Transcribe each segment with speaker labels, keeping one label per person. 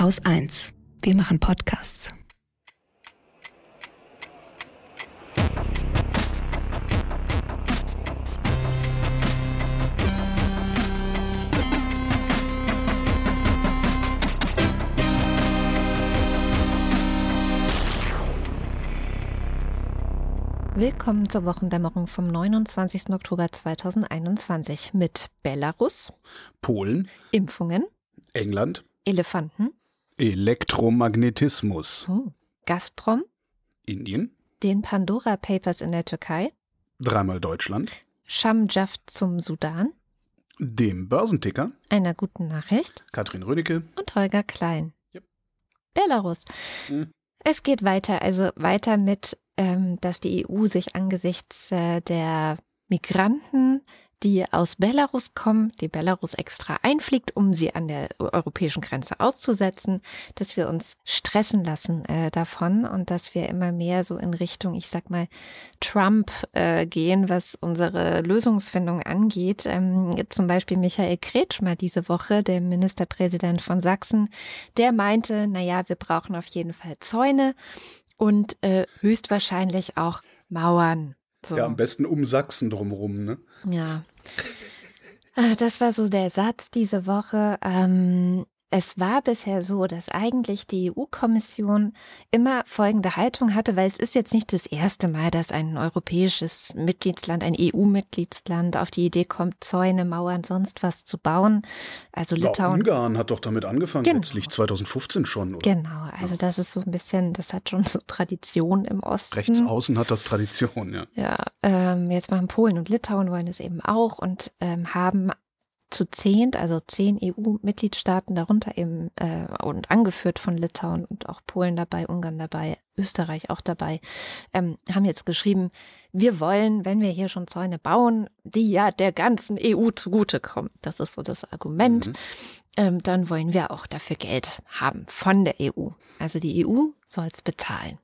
Speaker 1: Haus 1. Wir machen Podcasts.
Speaker 2: Willkommen zur Wochendämmerung vom 29. Oktober 2021 mit Belarus,
Speaker 3: Polen,
Speaker 2: Impfungen,
Speaker 3: England,
Speaker 2: Elefanten,
Speaker 3: Elektromagnetismus,
Speaker 2: oh, Gazprom,
Speaker 3: Indien,
Speaker 2: den Pandora Papers in der Türkei,
Speaker 3: dreimal Deutschland,
Speaker 2: Schamjaft zum Sudan,
Speaker 3: dem Börsenticker,
Speaker 2: einer guten Nachricht
Speaker 3: Katrin Rönecke.
Speaker 2: und Holger Klein.
Speaker 3: Yep.
Speaker 2: Belarus.
Speaker 3: Hm.
Speaker 2: Es geht weiter, also weiter mit, ähm, dass die EU sich angesichts äh, der Migranten, die aus Belarus kommen, die Belarus extra einfliegt, um sie an der europäischen Grenze auszusetzen, dass wir uns stressen lassen äh, davon und dass wir immer mehr so in Richtung, ich sag mal, Trump äh, gehen, was unsere Lösungsfindung angeht. Ähm, zum Beispiel Michael Kretschmer diese Woche, der Ministerpräsident von Sachsen, der meinte, naja, wir brauchen auf jeden Fall Zäune und äh, höchstwahrscheinlich auch Mauern. So.
Speaker 3: Ja, am besten um Sachsen drumherum, ne?
Speaker 2: Ja. Äh, Das war so der Satz diese Woche. Ähm, es war bisher so, dass eigentlich die EU-Kommission immer folgende Haltung hatte, weil es ist jetzt nicht das erste Mal, dass ein europäisches Mitgliedsland, ein EU-Mitgliedsland auf die Idee kommt, Zäune, Mauern, sonst was zu bauen. Also
Speaker 3: Ja,
Speaker 2: Litauen.
Speaker 3: Ungarn hat doch damit angefangen,
Speaker 2: Genau.
Speaker 3: letztlich 2015 schon. Oder?
Speaker 2: Genau, also das ist so ein bisschen, das hat schon so Tradition im Osten.
Speaker 3: Rechts außen hat das Tradition, ja.
Speaker 2: Ja, ähm, jetzt machen Polen und Litauen wollen es eben auch und ähm, haben zu zehnt, also zehn EU-Mitgliedstaaten, darunter eben äh, und angeführt von Litauen und auch Polen dabei, Ungarn dabei, Österreich auch dabei, ähm, haben jetzt geschrieben, wir wollen, wenn wir hier schon Zäune bauen, die ja der ganzen EU zugutekommen. Das ist so das Argument.
Speaker 3: Mhm.
Speaker 2: Ähm, dann wollen wir auch dafür Geld haben von der EU. Also die EU soll es bezahlen.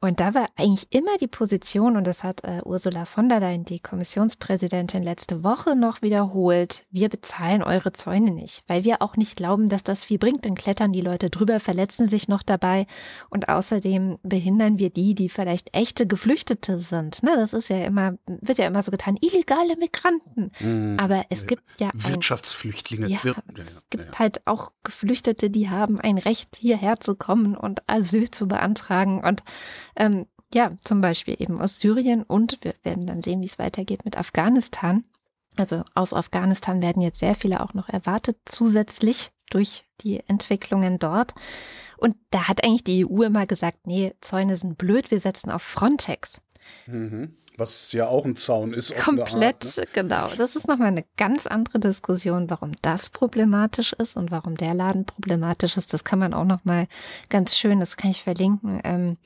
Speaker 2: Und da war eigentlich immer die Position, und das hat äh, Ursula von der Leyen, die Kommissionspräsidentin, letzte Woche noch wiederholt, wir bezahlen eure Zäune nicht, weil wir auch nicht glauben, dass das viel bringt. Dann klettern die Leute drüber, verletzen sich noch dabei und außerdem behindern wir die, die vielleicht echte Geflüchtete sind. Ne, das ist ja immer, wird ja immer so getan, illegale Migranten.
Speaker 3: Mhm.
Speaker 2: Aber es gibt ja ein
Speaker 3: Wirtschaftsflüchtlinge.
Speaker 2: ja,
Speaker 3: Wir-
Speaker 2: es gibt
Speaker 3: ja.
Speaker 2: halt auch Geflüchtete, die haben ein Recht, hierher zu kommen und Asyl zu beantragen. Und ähm, ja, zum Beispiel eben aus Syrien und wir werden dann sehen, wie es weitergeht mit Afghanistan. Also aus Afghanistan werden jetzt sehr viele auch noch erwartet, zusätzlich durch die Entwicklungen dort. Und da hat eigentlich die EU immer gesagt, nee, Zäune sind blöd, wir setzen auf Frontex.
Speaker 3: Mhm. Was ja auch ein Zaun ist.
Speaker 2: Komplett,
Speaker 3: Art, ne?
Speaker 2: genau. Das ist nochmal eine ganz andere Diskussion, warum das problematisch ist und warum der Laden problematisch ist. Das kann man auch nochmal ganz schön, das kann ich verlinken, ähm,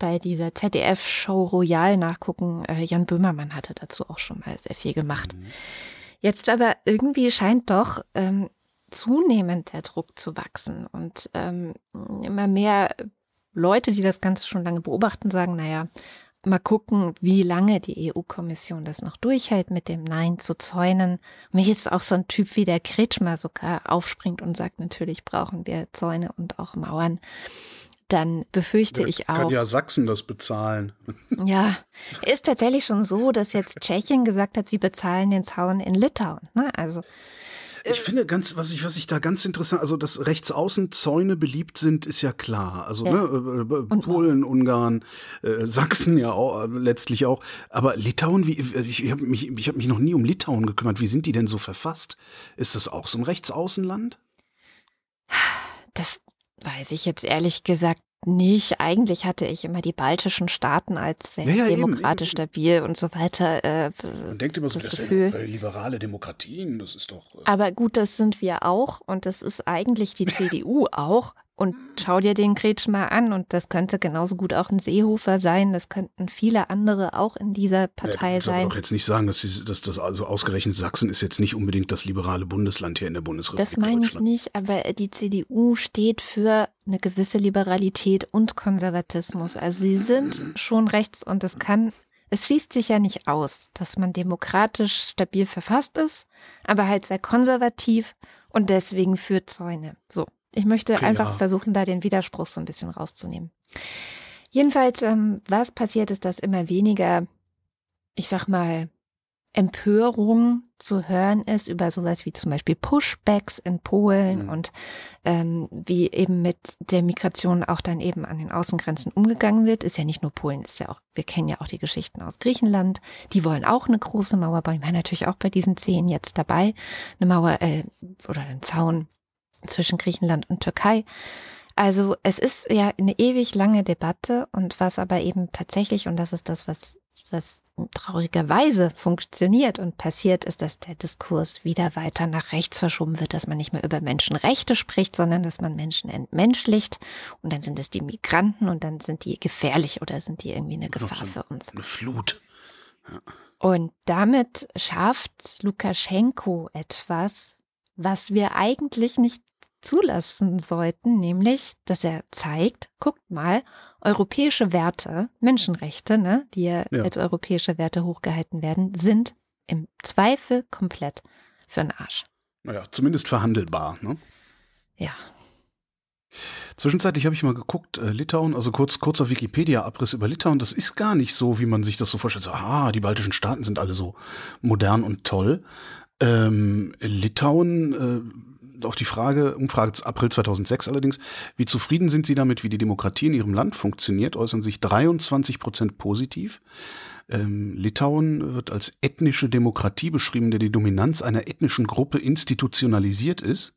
Speaker 2: bei dieser ZDF-Show Royal nachgucken. Äh, Jan Böhmermann hatte dazu auch schon mal sehr viel gemacht.
Speaker 3: Mhm.
Speaker 2: Jetzt aber irgendwie scheint doch ähm, zunehmend der Druck zu wachsen und ähm, immer mehr Leute, die das Ganze schon lange beobachten, sagen, naja, mal gucken, wie lange die EU-Kommission das noch durchhält mit dem Nein zu Zäunen. Wenn jetzt auch so ein Typ wie der Kretschmer sogar aufspringt und sagt, natürlich brauchen wir Zäune und auch Mauern, dann befürchte
Speaker 3: Da
Speaker 2: ich
Speaker 3: Kann
Speaker 2: auch.
Speaker 3: ja Sachsen das bezahlen.
Speaker 2: Ja, ist tatsächlich schon so, dass jetzt Tschechien gesagt hat, sie bezahlen den Zaun in Litauen. Ne? Also
Speaker 3: Ich finde ganz, was ich, was ich da ganz interessant, also dass rechtsaußen Zäune beliebt sind, ist ja klar. Also
Speaker 2: Ja.
Speaker 3: ne, äh, äh, Polen, Ungarn, äh, Sachsen ja auch, äh, letztlich auch. Aber Litauen, wie ich habe mich, ich habe mich noch nie um Litauen gekümmert. Wie sind die denn so verfasst? Ist das auch so ein Rechtsaußenland?
Speaker 2: Das weiß ich jetzt ehrlich gesagt nicht. Eigentlich hatte ich immer die baltischen Staaten als sehr
Speaker 3: Ja, ja, eben,
Speaker 2: demokratisch
Speaker 3: eben.
Speaker 2: stabil und so weiter. Äh,
Speaker 3: Man denkt immer so,
Speaker 2: das
Speaker 3: das,
Speaker 2: Gefühl.
Speaker 3: sind liberale Demokratien. Das ist doch. Äh,
Speaker 2: aber gut, das sind wir auch und das ist eigentlich die CDU auch. Und schau dir den Kretschmer an und das könnte genauso gut auch ein Seehofer sein. Das könnten viele andere auch in dieser
Speaker 3: Ja,
Speaker 2: Partei
Speaker 3: willst aber
Speaker 2: sein.
Speaker 3: doch jetzt nicht sagen, dass, sie, dass das also ausgerechnet Sachsen ist jetzt nicht unbedingt das liberale Bundesland hier in der Bundesrepublik
Speaker 2: Das meine ich nicht, aber die CDU steht für eine gewisse Liberalität und Konservatismus. Also sie sind schon rechts und es kann, es schließt sich ja nicht aus, dass man demokratisch stabil verfasst ist, aber halt sehr konservativ und deswegen für Zäune. So, Ich möchte
Speaker 3: Okay,
Speaker 2: einfach versuchen, da den Widerspruch so ein bisschen rauszunehmen. Jedenfalls, ähm, was passiert ist, dass immer weniger, ich sag mal, Empörung zu hören ist über sowas wie zum Beispiel Pushbacks in Polen
Speaker 3: Mhm.
Speaker 2: und ähm, wie eben mit der Migration auch dann eben an den Außengrenzen umgegangen wird. Ist ja nicht nur Polen, ist ja auch, wir kennen ja auch die Geschichten aus Griechenland. Die wollen auch eine große Mauer bauen. Die waren natürlich auch bei diesen zehn jetzt dabei. Eine Mauer äh, oder einen Zaun zwischen Griechenland und Türkei. Also es ist ja eine ewig lange Debatte und was aber eben tatsächlich, und das ist das, was, was traurigerweise funktioniert und passiert, ist, dass der Diskurs wieder weiter nach rechts verschoben wird, dass man nicht mehr über Menschenrechte spricht, sondern dass man Menschen entmenschlicht und dann sind es die Migranten und dann sind die gefährlich oder sind die irgendwie eine Gefahr für uns.
Speaker 3: Eine Flut.
Speaker 2: Und damit schafft Lukaschenko etwas, was wir eigentlich nicht zulassen sollten, nämlich, dass er zeigt, guckt mal, europäische Werte, Menschenrechte, ne, die ja,
Speaker 3: Ja.
Speaker 2: als europäische Werte hochgehalten werden, sind im Zweifel komplett für den Arsch.
Speaker 3: Naja, zumindest verhandelbar. Ne?
Speaker 2: Ja.
Speaker 3: Zwischenzeitlich habe ich mal geguckt, äh, Litauen, also kurz, kurzer Wikipedia-Abriss über Litauen, das ist gar nicht so, wie man sich das so vorstellt. So, ah, die baltischen Staaten sind alle so modern und toll. Ähm, Litauen, äh, auf die Frage, Umfrage April 2006 allerdings, wie zufrieden sind Sie damit, wie die Demokratie in Ihrem Land funktioniert, äußern sich 23 Prozent positiv. Ähm, Litauen wird als ethnische Demokratie beschrieben, der die Dominanz einer ethnischen Gruppe institutionalisiert ist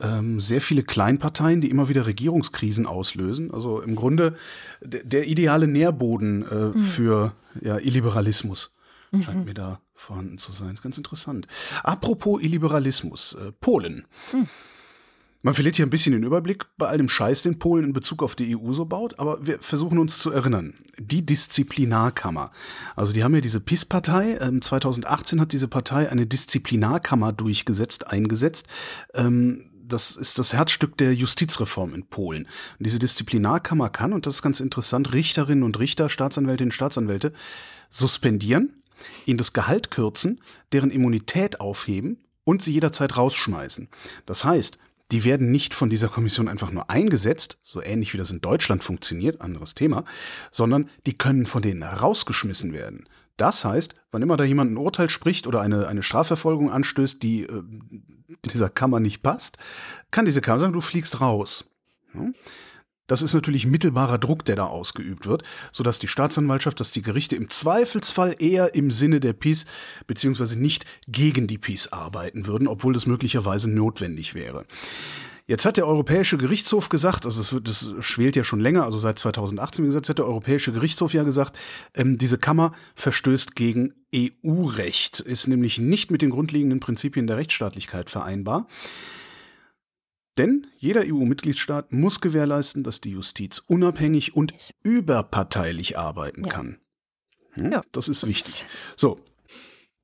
Speaker 3: ähm, sehr viele Kleinparteien, die immer wieder Regierungskrisen auslösen. Also im Grunde der, der ideale Nährboden äh, für ja, Illiberalismus scheint mir da vorhanden zu sein. Ganz interessant. Apropos Illiberalismus, äh, Polen. Man verliert hier ein bisschen den Überblick bei all dem Scheiß, den Polen in Bezug auf die EU so baut, aber wir versuchen uns zu erinnern. Die Disziplinarkammer. Also die haben ja diese PIS-Partei. Ähm, 2018 hat diese Partei eine Disziplinarkammer durchgesetzt, eingesetzt. Ähm, das ist das Herzstück der Justizreform in Polen. Und diese Disziplinarkammer kann, und das ist ganz interessant, Richterinnen und Richter, Staatsanwältinnen und Staatsanwälte suspendieren, ihnen das Gehalt kürzen, deren Immunität aufheben und sie jederzeit rausschmeißen. Das heißt, die werden nicht von dieser Kommission einfach nur eingesetzt, so ähnlich wie das in Deutschland funktioniert, anderes Thema, sondern die können von denen herausgeschmissen werden. Das heißt, wann immer da jemand ein Urteil spricht oder eine, eine Strafverfolgung anstößt, die äh, dieser Kammer nicht passt, kann diese Kammer sagen, du fliegst raus. Ja? Das ist natürlich mittelbarer Druck, der da ausgeübt wird, sodass die Staatsanwaltschaft, dass die Gerichte im Zweifelsfall eher im Sinne der PiS beziehungsweise nicht gegen die PiS arbeiten würden, obwohl das möglicherweise notwendig wäre. Jetzt hat der Europäische Gerichtshof gesagt, also es wird, das schwelt ja schon länger, also seit 2018, wie gesagt, hat der Europäische Gerichtshof ja gesagt, ähm, diese Kammer verstößt gegen EU-Recht, ist nämlich nicht mit den grundlegenden Prinzipien der Rechtsstaatlichkeit vereinbar. Denn jeder EU-Mitgliedstaat muss gewährleisten, dass die Justiz unabhängig und überparteilich arbeiten
Speaker 2: Ja.
Speaker 3: kann. Hm?
Speaker 2: Ja.
Speaker 3: Das ist wichtig. So,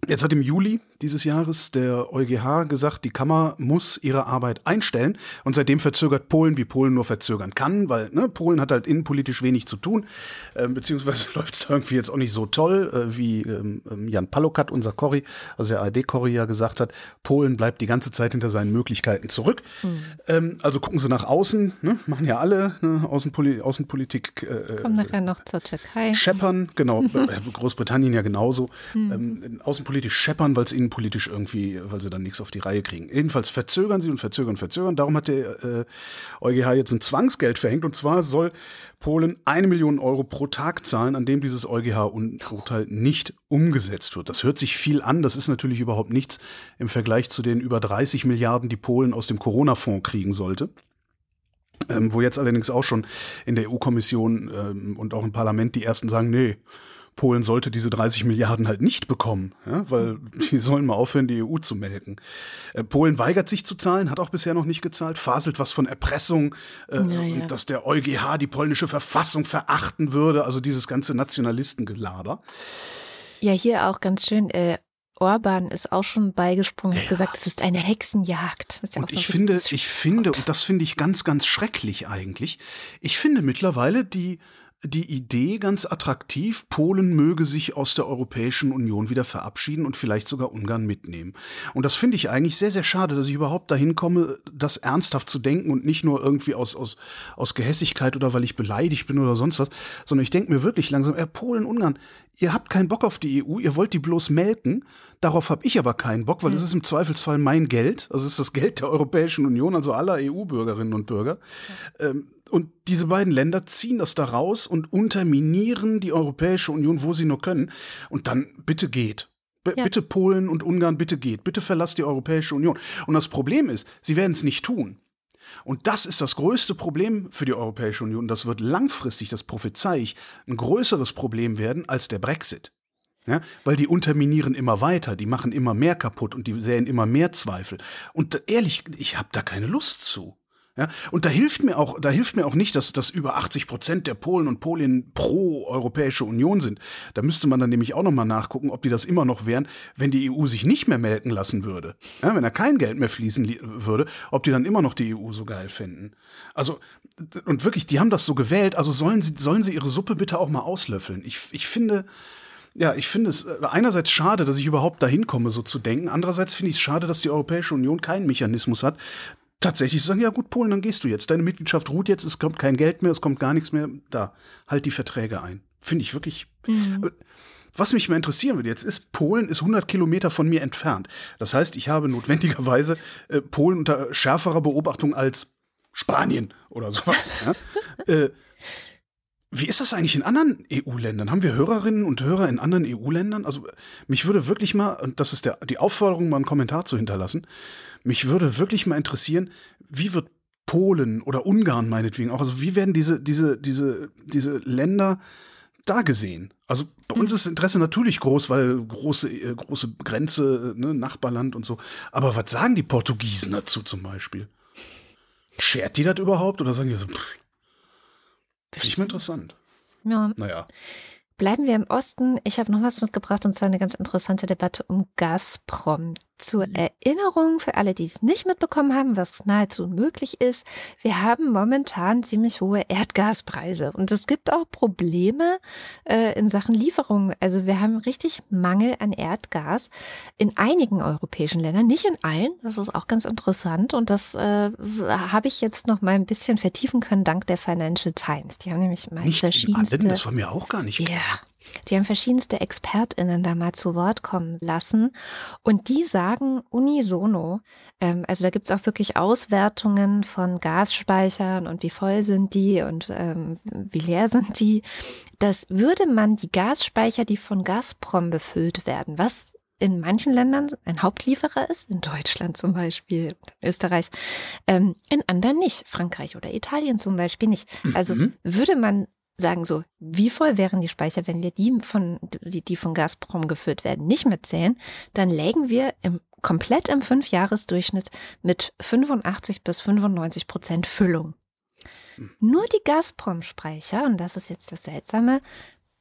Speaker 3: jetzt hat im Juli dieses Jahres der EuGH gesagt, die Kammer muss ihre Arbeit einstellen und seitdem verzögert Polen, wie Polen nur verzögern kann, weil ne, Polen hat halt innenpolitisch wenig zu tun, ähm, beziehungsweise läuft es irgendwie jetzt auch nicht so toll, äh, wie ähm, ähm, Jan Palokat, unser Corrie, also der ARD-Corrie ja gesagt hat, Polen bleibt die ganze Zeit hinter seinen Möglichkeiten zurück. Ähm, also gucken sie nach außen, ne, machen ja alle ne, Außenpoli Außenpolitik. Äh,
Speaker 2: Kommen nachher noch zur Türkei.
Speaker 3: Scheppern, genau, äh, Großbritannien ja genauso. Ähm, außenpolitisch scheppern, weil es innenpolitisch irgendwie, weil sie dann nichts auf die Reihe kriegen. Jedenfalls verzögern sie und verzögern, verzögern. Darum hat der äh, EuGH jetzt ein Zwangsgeld verhängt und zwar soll Polen eine Million Euro pro Tag zahlen, an dem dieses EuGH-Urteil nicht umgesetzt wird. Das hört sich viel an, das ist natürlich überhaupt nichts im Vergleich zu den über 30 Milliarden, die Polen aus dem Corona-Fonds kriegen sollte. Ähm, wo jetzt allerdings auch schon in der EU-Kommission ähm, und auch im Parlament die ersten sagen, nee, Polen sollte diese 30 Milliarden halt nicht bekommen, ja, weil die sollen mal aufhören, die EU zu melken. Äh, Polen weigert sich zu zahlen, hat auch bisher noch nicht gezahlt, faselt was von Erpressung äh,
Speaker 2: Ja, ja.
Speaker 3: und dass der EuGH die polnische Verfassung verachten würde, also dieses ganze Nationalistengelaber.
Speaker 2: Ja, hier auch ganz schön. Äh, Orban ist auch schon beigesprungen, hat gesagt, es ist eine Hexenjagd. Ist ja
Speaker 3: Und
Speaker 2: so
Speaker 3: ich finde, ich finde, und das finde ich ganz, ganz schrecklich eigentlich, ich finde mittlerweile die die Idee ganz attraktiv, Polen möge sich aus der Europäischen Union wieder verabschieden und vielleicht sogar Ungarn mitnehmen. Und das finde ich eigentlich sehr, sehr schade, dass ich überhaupt dahin komme, das ernsthaft zu denken und nicht nur irgendwie aus, aus, aus Gehässigkeit oder weil ich beleidigt bin oder sonst was, sondern ich denke mir wirklich langsam, äh, Polen, Ungarn, ihr habt keinen Bock auf die EU, ihr wollt die bloß melken, darauf habe ich aber keinen Bock, weil es mhm. ist im Zweifelsfall mein Geld, also es ist das Geld der Europäischen Union, also aller EU-Bürgerinnen und Bürger. Ja. Ähm, und diese beiden Länder ziehen das da raus und unterminieren die Europäische Union, wo sie nur können. Und dann bitte geht. B ja. Bitte Polen und Ungarn, bitte geht. Bitte verlasst die Europäische Union. Und das Problem ist, sie werden es nicht tun. Und das ist das größte Problem für die Europäische Union. Das wird langfristig, das prophezei ich, ein größeres Problem werden als der Brexit. Ja, weil die unterminieren immer weiter, die machen immer mehr kaputt und die säen immer mehr Zweifel. Und ehrlich, ich habe da keine Lust zu. Ja, und da hilft mir auch, da hilft mir auch nicht, dass, dass über 80 Prozent der Polen und Polinnen pro Europäische Union sind. Da müsste man dann nämlich auch nochmal nachgucken, ob die das immer noch wären, wenn die EU sich nicht mehr melken lassen würde. Ja, wenn da kein Geld mehr fließen würde, ob die dann immer noch die EU so geil finden. Also, und wirklich, die haben das so gewählt, also sollen sie, sollen sie ihre Suppe bitte auch mal auslöffeln. Ich, ich finde, ja, ich finde es äh, einerseits schade, dass ich überhaupt dahin komme, so zu denken. Andererseits finde ich es schade, dass die Europäische Union keinen Mechanismus hat, tatsächlich sagen, ja gut, Polen, dann gehst du jetzt. Deine Mitgliedschaft ruht jetzt, es kommt kein Geld mehr, es kommt gar nichts mehr. Da, halt die Verträge ein. Finde ich wirklich. Mhm. Was mich mal interessieren würde jetzt ist, Polen ist 100 Kilometer von mir entfernt. Das heißt, ich habe notwendigerweise äh, Polen unter schärferer Beobachtung als Spanien oder sowas. ja? äh, wie ist das eigentlich in anderen EU-Ländern? Haben wir Hörerinnen und Hörer in anderen EU-Ländern? Also mich würde wirklich mal, und das ist der, die Aufforderung, mal einen Kommentar zu hinterlassen, mich würde wirklich mal interessieren, wie wird Polen oder Ungarn meinetwegen auch, also wie werden diese, diese, diese, diese Länder da gesehen? Also bei uns hm. ist das Interesse natürlich groß, weil große, äh, große Grenze, ne, Nachbarland und so. Aber was sagen die Portugiesen dazu zum Beispiel? Schert die das überhaupt oder sagen die so, pff, finde ich mal interessant.
Speaker 2: Ja. Naja. Bleiben wir im Osten. Ich habe noch was mitgebracht und zwar eine ganz interessante Debatte um Gazprom. Zur mhm. Erinnerung für alle, die es nicht mitbekommen haben, was nahezu unmöglich ist, wir haben momentan ziemlich hohe Erdgaspreise und es gibt auch Probleme äh, in Sachen Lieferung. Also wir haben richtig Mangel an Erdgas in einigen europäischen Ländern, nicht in allen. Das ist auch ganz interessant und das äh, habe ich jetzt noch mal ein bisschen vertiefen können dank der Financial Times. Die haben nämlich mal
Speaker 3: nicht verschiedenste. In allen, das war mir auch gar nicht
Speaker 2: klar. Ja. Die haben verschiedenste ExpertInnen da mal zu Wort kommen lassen. Und die sagen unisono, ähm, also da gibt es auch wirklich Auswertungen von Gasspeichern und wie voll sind die und ähm, wie leer sind die, dass würde man die Gasspeicher, die von Gazprom befüllt werden, was in manchen Ländern ein Hauptlieferer ist, in Deutschland zum Beispiel, Österreich, ähm, in anderen nicht, Frankreich oder Italien zum Beispiel nicht. Also mhm. würde man sagen so, wie voll wären die Speicher, wenn wir die von, die, die von Gazprom geführt werden, nicht mitzählen, dann lägen wir im, komplett im Fünfjahresdurchschnitt mit 85 bis 95 Prozent Füllung. Hm. Nur die Gazprom-Speicher, und das ist jetzt das Seltsame,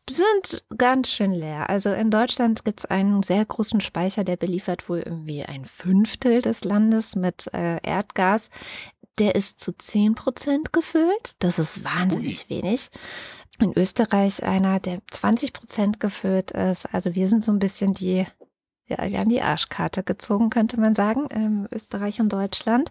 Speaker 2: sind ganz schön leer. Also in Deutschland gibt es einen sehr großen Speicher, der beliefert wohl irgendwie ein Fünftel des Landes mit äh, Erdgas der ist zu 10 Prozent gefüllt. Das ist wahnsinnig Ui. wenig. In Österreich einer, der 20 Prozent gefüllt ist. Also wir sind so ein bisschen die, ja, wir haben die Arschkarte gezogen, könnte man sagen, ähm, Österreich und Deutschland.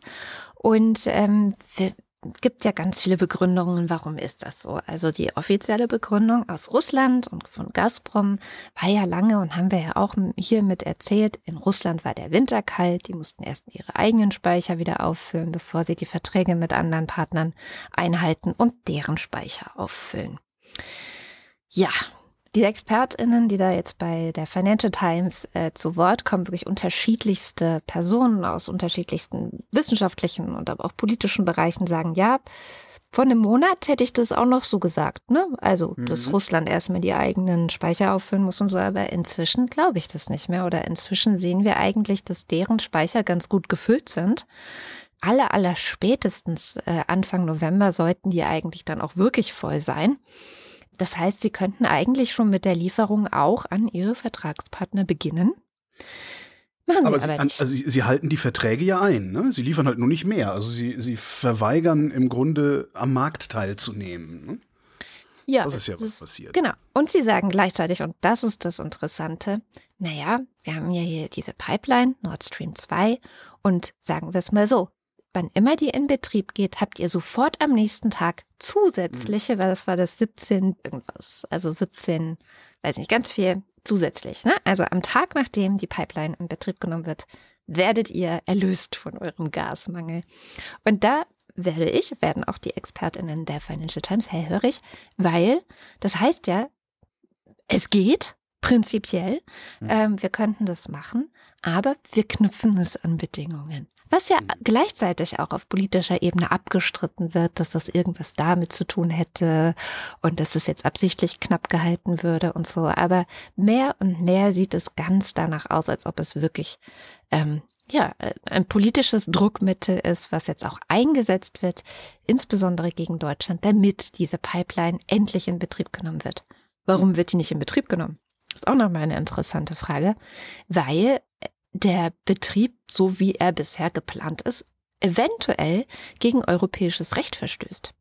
Speaker 2: Und ähm, wir, gibt ja ganz viele Begründungen, warum ist das so. Also die offizielle Begründung aus Russland und von Gazprom war ja lange und haben wir ja auch hier mit erzählt, in Russland war der Winter kalt, die mussten erst ihre eigenen Speicher wieder auffüllen, bevor sie die Verträge mit anderen Partnern einhalten und deren Speicher auffüllen. Ja, die ExpertInnen, die da jetzt bei der Financial Times äh, zu Wort kommen, wirklich unterschiedlichste Personen aus unterschiedlichsten wissenschaftlichen und aber auch politischen Bereichen sagen, ja, vor einem Monat hätte ich das auch noch so gesagt, ne? Also, mhm. dass Russland erstmal die eigenen Speicher auffüllen muss und so, aber inzwischen glaube ich das nicht mehr. Oder inzwischen sehen wir eigentlich, dass deren Speicher ganz gut gefüllt sind. Aller, aller spätestens äh, Anfang November sollten die eigentlich dann auch wirklich voll sein. Das heißt, Sie könnten eigentlich schon mit der Lieferung auch an Ihre Vertragspartner beginnen.
Speaker 3: Machen Sie aber, aber Sie, also Sie, Sie, halten die Verträge ja ein. Ne? Sie liefern halt nur nicht mehr. Also Sie, Sie verweigern im Grunde am Markt teilzunehmen. Ne?
Speaker 2: Ja,
Speaker 3: das ist ja was
Speaker 2: ist-
Speaker 3: passiert.
Speaker 2: Genau. Und sie sagen gleichzeitig, und das ist das Interessante, naja, wir haben ja hier diese Pipeline, Nord Stream 2, und sagen wir es mal so, wann immer die in Betrieb geht, habt ihr sofort am nächsten Tag zusätzliche, weil das war das 17 irgendwas, also 17, weiß nicht, ganz viel zusätzlich. Ne? Also am Tag, nachdem die Pipeline in Betrieb genommen wird, werdet ihr erlöst von eurem Gasmangel. Und da werde ich, werden auch die ExpertInnen der Financial Times hellhörig, weil das heißt ja, es geht prinzipiell,
Speaker 3: Mhm.
Speaker 2: ähm, wir könnten das machen, aber wir knüpfen es an Bedingungen. Was ja
Speaker 3: Mhm.
Speaker 2: gleichzeitig auch auf politischer Ebene abgestritten wird, dass das irgendwas damit zu tun hätte und dass es jetzt absichtlich knapp gehalten würde und so. Aber mehr und mehr sieht es ganz danach aus, als ob es wirklich ähm, ja, äh, ein politisches Druckmittel ist, was jetzt auch eingesetzt wird, insbesondere gegen Deutschland, damit diese Pipeline endlich in Betrieb genommen wird. Warum wird die nicht in Betrieb genommen? ist auch nochmal eine interessante Frage, weil der Betrieb, so wie er bisher geplant ist, eventuell gegen europäisches Recht verstößt.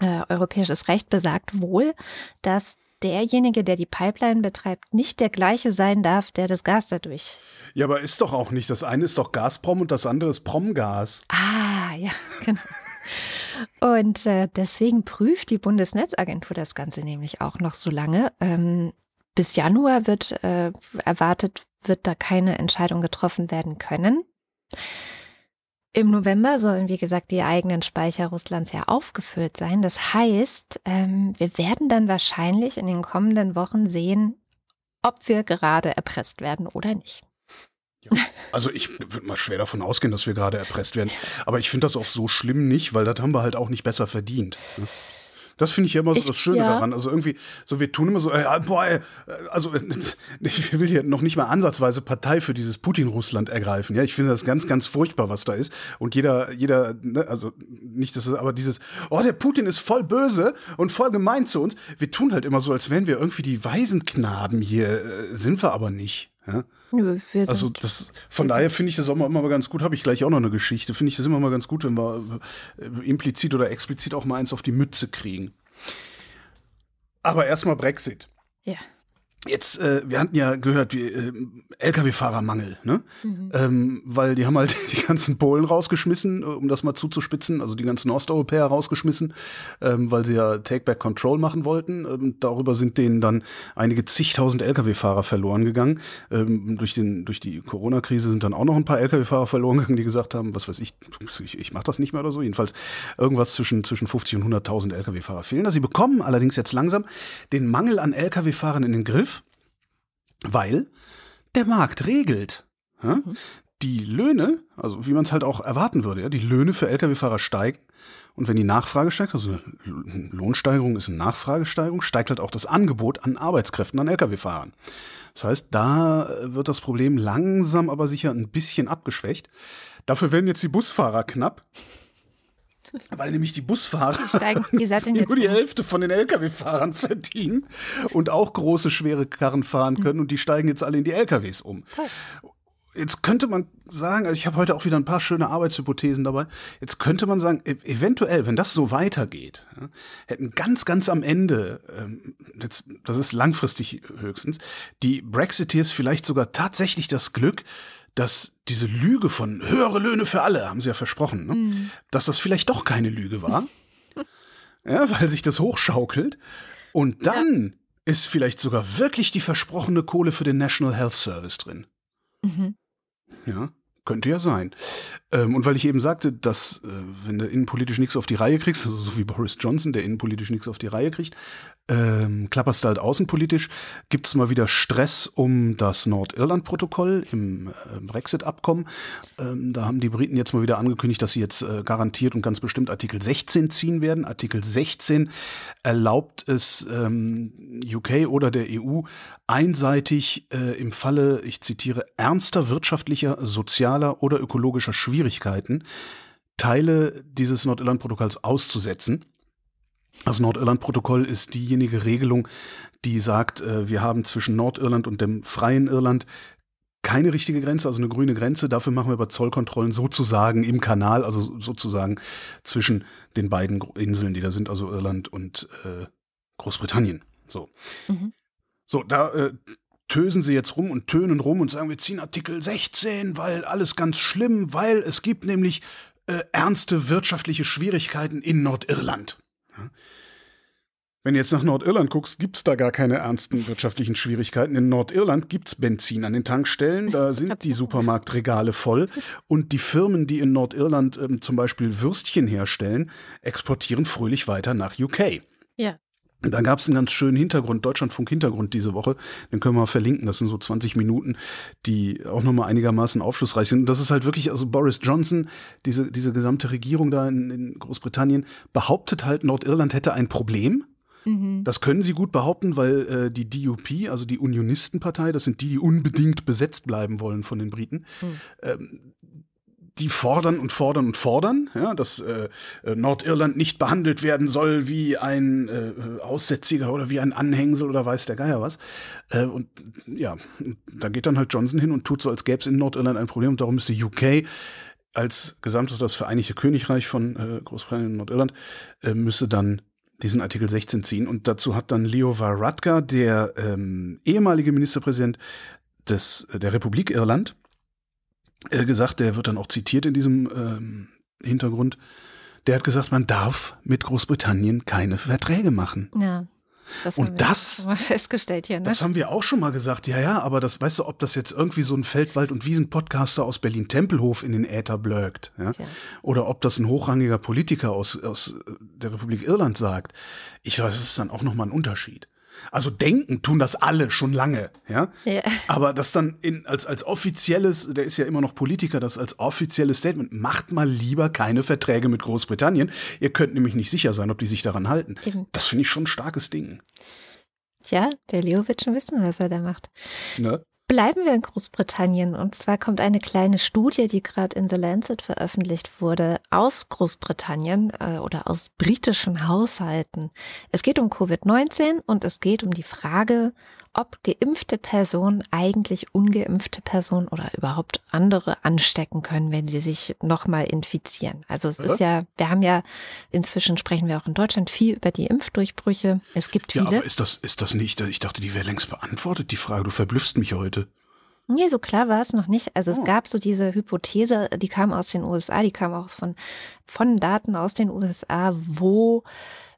Speaker 2: Äh, europäisches Recht besagt wohl, dass derjenige, der die Pipeline betreibt, nicht der gleiche sein darf, der das Gas dadurch.
Speaker 3: Ja, aber ist doch auch nicht. Das eine ist doch Gazprom und das andere ist Promgas.
Speaker 2: Ah, ja, genau. Und äh, deswegen prüft die Bundesnetzagentur das Ganze nämlich auch noch so lange. Ähm, bis Januar wird äh, erwartet, wird da keine Entscheidung getroffen werden können. Im November sollen, wie gesagt, die eigenen Speicher Russlands ja aufgefüllt sein. Das heißt, ähm, wir werden dann wahrscheinlich in den kommenden Wochen sehen, ob wir gerade erpresst werden oder nicht.
Speaker 3: Also ich würde mal schwer davon ausgehen, dass wir gerade erpresst werden. Aber ich finde das auch so schlimm nicht, weil das haben wir halt auch nicht besser verdient. ne? Das finde ich ja immer so
Speaker 2: Ich-
Speaker 3: das Schöne
Speaker 2: ja.
Speaker 3: daran. Also irgendwie, so wir tun immer so, äh, boah, äh, also äh, ich will hier noch nicht mal ansatzweise Partei für dieses Putin-Russland ergreifen. Ja, ich finde das ganz, ganz furchtbar, was da ist. Und jeder, jeder, ne, also nicht, dass es, aber dieses, oh, der Putin ist voll böse und voll gemein zu uns. Wir tun halt immer so, als wären wir irgendwie die Waisenknaben hier, äh, sind wir aber nicht. Ja?
Speaker 2: Wir
Speaker 3: Also das, von daher finde ich das auch immer, immer mal ganz gut, habe ich gleich auch noch eine Geschichte, finde ich das immer mal ganz gut, wenn wir äh, implizit oder explizit auch mal eins auf die Mütze kriegen. Aber erstmal Brexit.
Speaker 2: ja.
Speaker 3: Jetzt, äh, wir hatten ja gehört, wie, äh, Lkw-Fahrermangel, ne?
Speaker 2: Mhm.
Speaker 3: Ähm, weil die haben halt die ganzen Polen rausgeschmissen, äh, um das mal zuzuspitzen, also die ganzen Osteuropäer rausgeschmissen, ähm, weil sie ja Take-Back-Control machen wollten. Ähm, darüber sind denen dann einige zigtausend Lkw-Fahrer verloren gegangen. Ähm, durch, den, durch die Corona-Krise sind dann auch noch ein paar Lkw-Fahrer verloren gegangen, die gesagt haben, was weiß ich, ich, ich mache das nicht mehr oder so. Jedenfalls irgendwas zwischen, zwischen 50 und 100.000 Lkw-Fahrer fehlen. Sie bekommen allerdings jetzt langsam den Mangel an Lkw-Fahrern in den Griff weil der Markt regelt. Ja? Die Löhne, also wie man es halt auch erwarten würde, ja, die Löhne für Lkw-Fahrer steigen. Und wenn die Nachfrage steigt, also eine Lohnsteigerung ist eine Nachfragesteigerung, steigt halt auch das Angebot an Arbeitskräften, an Lkw-Fahrern. Das heißt, da äh, wird das Problem langsam aber sicher ein bisschen abgeschwächt. Dafür werden jetzt die Busfahrer knapp. Weil nämlich die Busfahrer
Speaker 2: steigen, die satteln jetzt
Speaker 3: nur die
Speaker 2: um.
Speaker 3: Hälfte von den Lkw-Fahrern verdienen und auch große, schwere Karren fahren können und die steigen jetzt alle in die LKWs um. Jetzt könnte man sagen, also ich habe heute auch wieder ein paar schöne Arbeitshypothesen dabei. Jetzt könnte man sagen, e- eventuell, wenn das so weitergeht, hätten ganz, ganz am Ende, ähm, jetzt, das ist langfristig höchstens, die Brexiteers vielleicht sogar tatsächlich das Glück, dass diese Lüge von höhere Löhne für alle, haben sie ja versprochen, ne? dass das vielleicht doch keine Lüge war. ja, weil sich das hochschaukelt. Und dann ist vielleicht sogar wirklich die versprochene Kohle für den National Health Service drin.
Speaker 2: Mhm.
Speaker 3: Ja, könnte ja sein. Ähm, und weil ich eben sagte, dass äh, wenn du innenpolitisch nichts auf die Reihe kriegst, also so wie Boris Johnson, der innenpolitisch nichts auf die Reihe kriegt, ähm, klapperst halt außenpolitisch, gibt es mal wieder Stress um das Nordirland-Protokoll im äh, Brexit-Abkommen. Ähm, da haben die Briten jetzt mal wieder angekündigt, dass sie jetzt äh, garantiert und ganz bestimmt Artikel 16 ziehen werden. Artikel 16 erlaubt es ähm, UK oder der EU einseitig äh, im Falle, ich zitiere, ernster wirtschaftlicher, sozialer oder ökologischer Schwierigkeiten Teile dieses Nordirland-Protokolls auszusetzen. Das Nordirland-Protokoll ist diejenige Regelung, die sagt, äh, wir haben zwischen Nordirland und dem freien Irland keine richtige Grenze, also eine grüne Grenze. Dafür machen wir aber Zollkontrollen sozusagen im Kanal, also sozusagen zwischen den beiden Inseln, die da sind, also Irland und äh, Großbritannien. So. Mhm. So, da äh, tösen sie jetzt rum und tönen rum und sagen, wir ziehen Artikel 16, weil alles ganz schlimm, weil es gibt nämlich äh, ernste wirtschaftliche Schwierigkeiten in Nordirland. Wenn du jetzt nach Nordirland guckst, gibt es da gar keine ernsten wirtschaftlichen Schwierigkeiten. In Nordirland gibt es Benzin an den Tankstellen, da sind die Supermarktregale voll. Und die Firmen, die in Nordirland ähm, zum Beispiel Würstchen herstellen, exportieren fröhlich weiter nach UK. Da gab es einen ganz schönen Hintergrund, Deutschlandfunk-Hintergrund diese Woche. Den können wir mal verlinken. Das sind so 20 Minuten, die auch nochmal einigermaßen aufschlussreich sind. Und das ist halt wirklich, also Boris Johnson, diese, diese gesamte Regierung da in, in Großbritannien, behauptet halt, Nordirland hätte ein Problem Mhm. Das können sie gut behaupten, weil äh, die DUP, also die Unionistenpartei, das sind die, die unbedingt besetzt bleiben wollen von den Briten, mhm. ähm, die fordern und fordern und fordern, ja, dass äh, äh Nordirland nicht behandelt werden soll wie ein äh, Aussätziger oder wie ein Anhängsel oder weiß der Geier was. Äh, und ja, da geht dann halt Johnson hin und tut so, als gäbe es in Nordirland ein Problem und darum müsste UK als gesamtes das Vereinigte Königreich von äh, Großbritannien und Nordirland äh, müsse dann diesen Artikel 16 ziehen. Und dazu hat dann Leo Varadkar, der ähm, ehemalige Ministerpräsident des, der Republik Irland, äh, gesagt, der wird dann auch zitiert in diesem ähm, Hintergrund, der hat gesagt, man darf mit Großbritannien keine Verträge machen.
Speaker 2: Ja.
Speaker 3: Das und das,
Speaker 2: festgestellt hier, ne?
Speaker 3: das haben wir auch schon mal gesagt. Ja, ja, aber das, weißt du, ob das jetzt irgendwie so ein Feldwald- und Wiesen-Podcaster aus Berlin-Tempelhof in den Äther blökt, ja? ja? Oder ob das ein hochrangiger Politiker aus, aus der Republik Irland sagt. Ich weiß, das ist dann auch nochmal ein Unterschied. Also denken tun das alle schon lange, ja. ja. Aber das dann in, als, als offizielles, der ist ja immer noch Politiker, das als offizielles Statement, macht mal lieber keine Verträge mit Großbritannien. Ihr könnt nämlich nicht sicher sein, ob die sich daran halten. Eben. Das finde ich schon ein starkes Ding.
Speaker 2: Tja, der Leo wird schon wissen, was er da macht.
Speaker 3: Ne?
Speaker 2: Bleiben wir in Großbritannien. Und zwar kommt eine kleine Studie, die gerade in The Lancet veröffentlicht wurde, aus Großbritannien äh, oder aus britischen Haushalten. Es geht um Covid-19 und es geht um die Frage, ob geimpfte Personen eigentlich ungeimpfte Personen oder überhaupt andere anstecken können, wenn sie sich nochmal infizieren. Also es ja. ist ja, wir haben ja, inzwischen sprechen wir auch in Deutschland viel über die Impfdurchbrüche. Es gibt viele. Ja, aber
Speaker 3: ist das, ist das nicht, ich dachte, die wäre längst beantwortet, die Frage. Du verblüffst mich heute.
Speaker 2: Nee, so klar war es noch nicht. Also oh. es gab so diese Hypothese, die kam aus den USA, die kam auch von, von Daten aus den USA, wo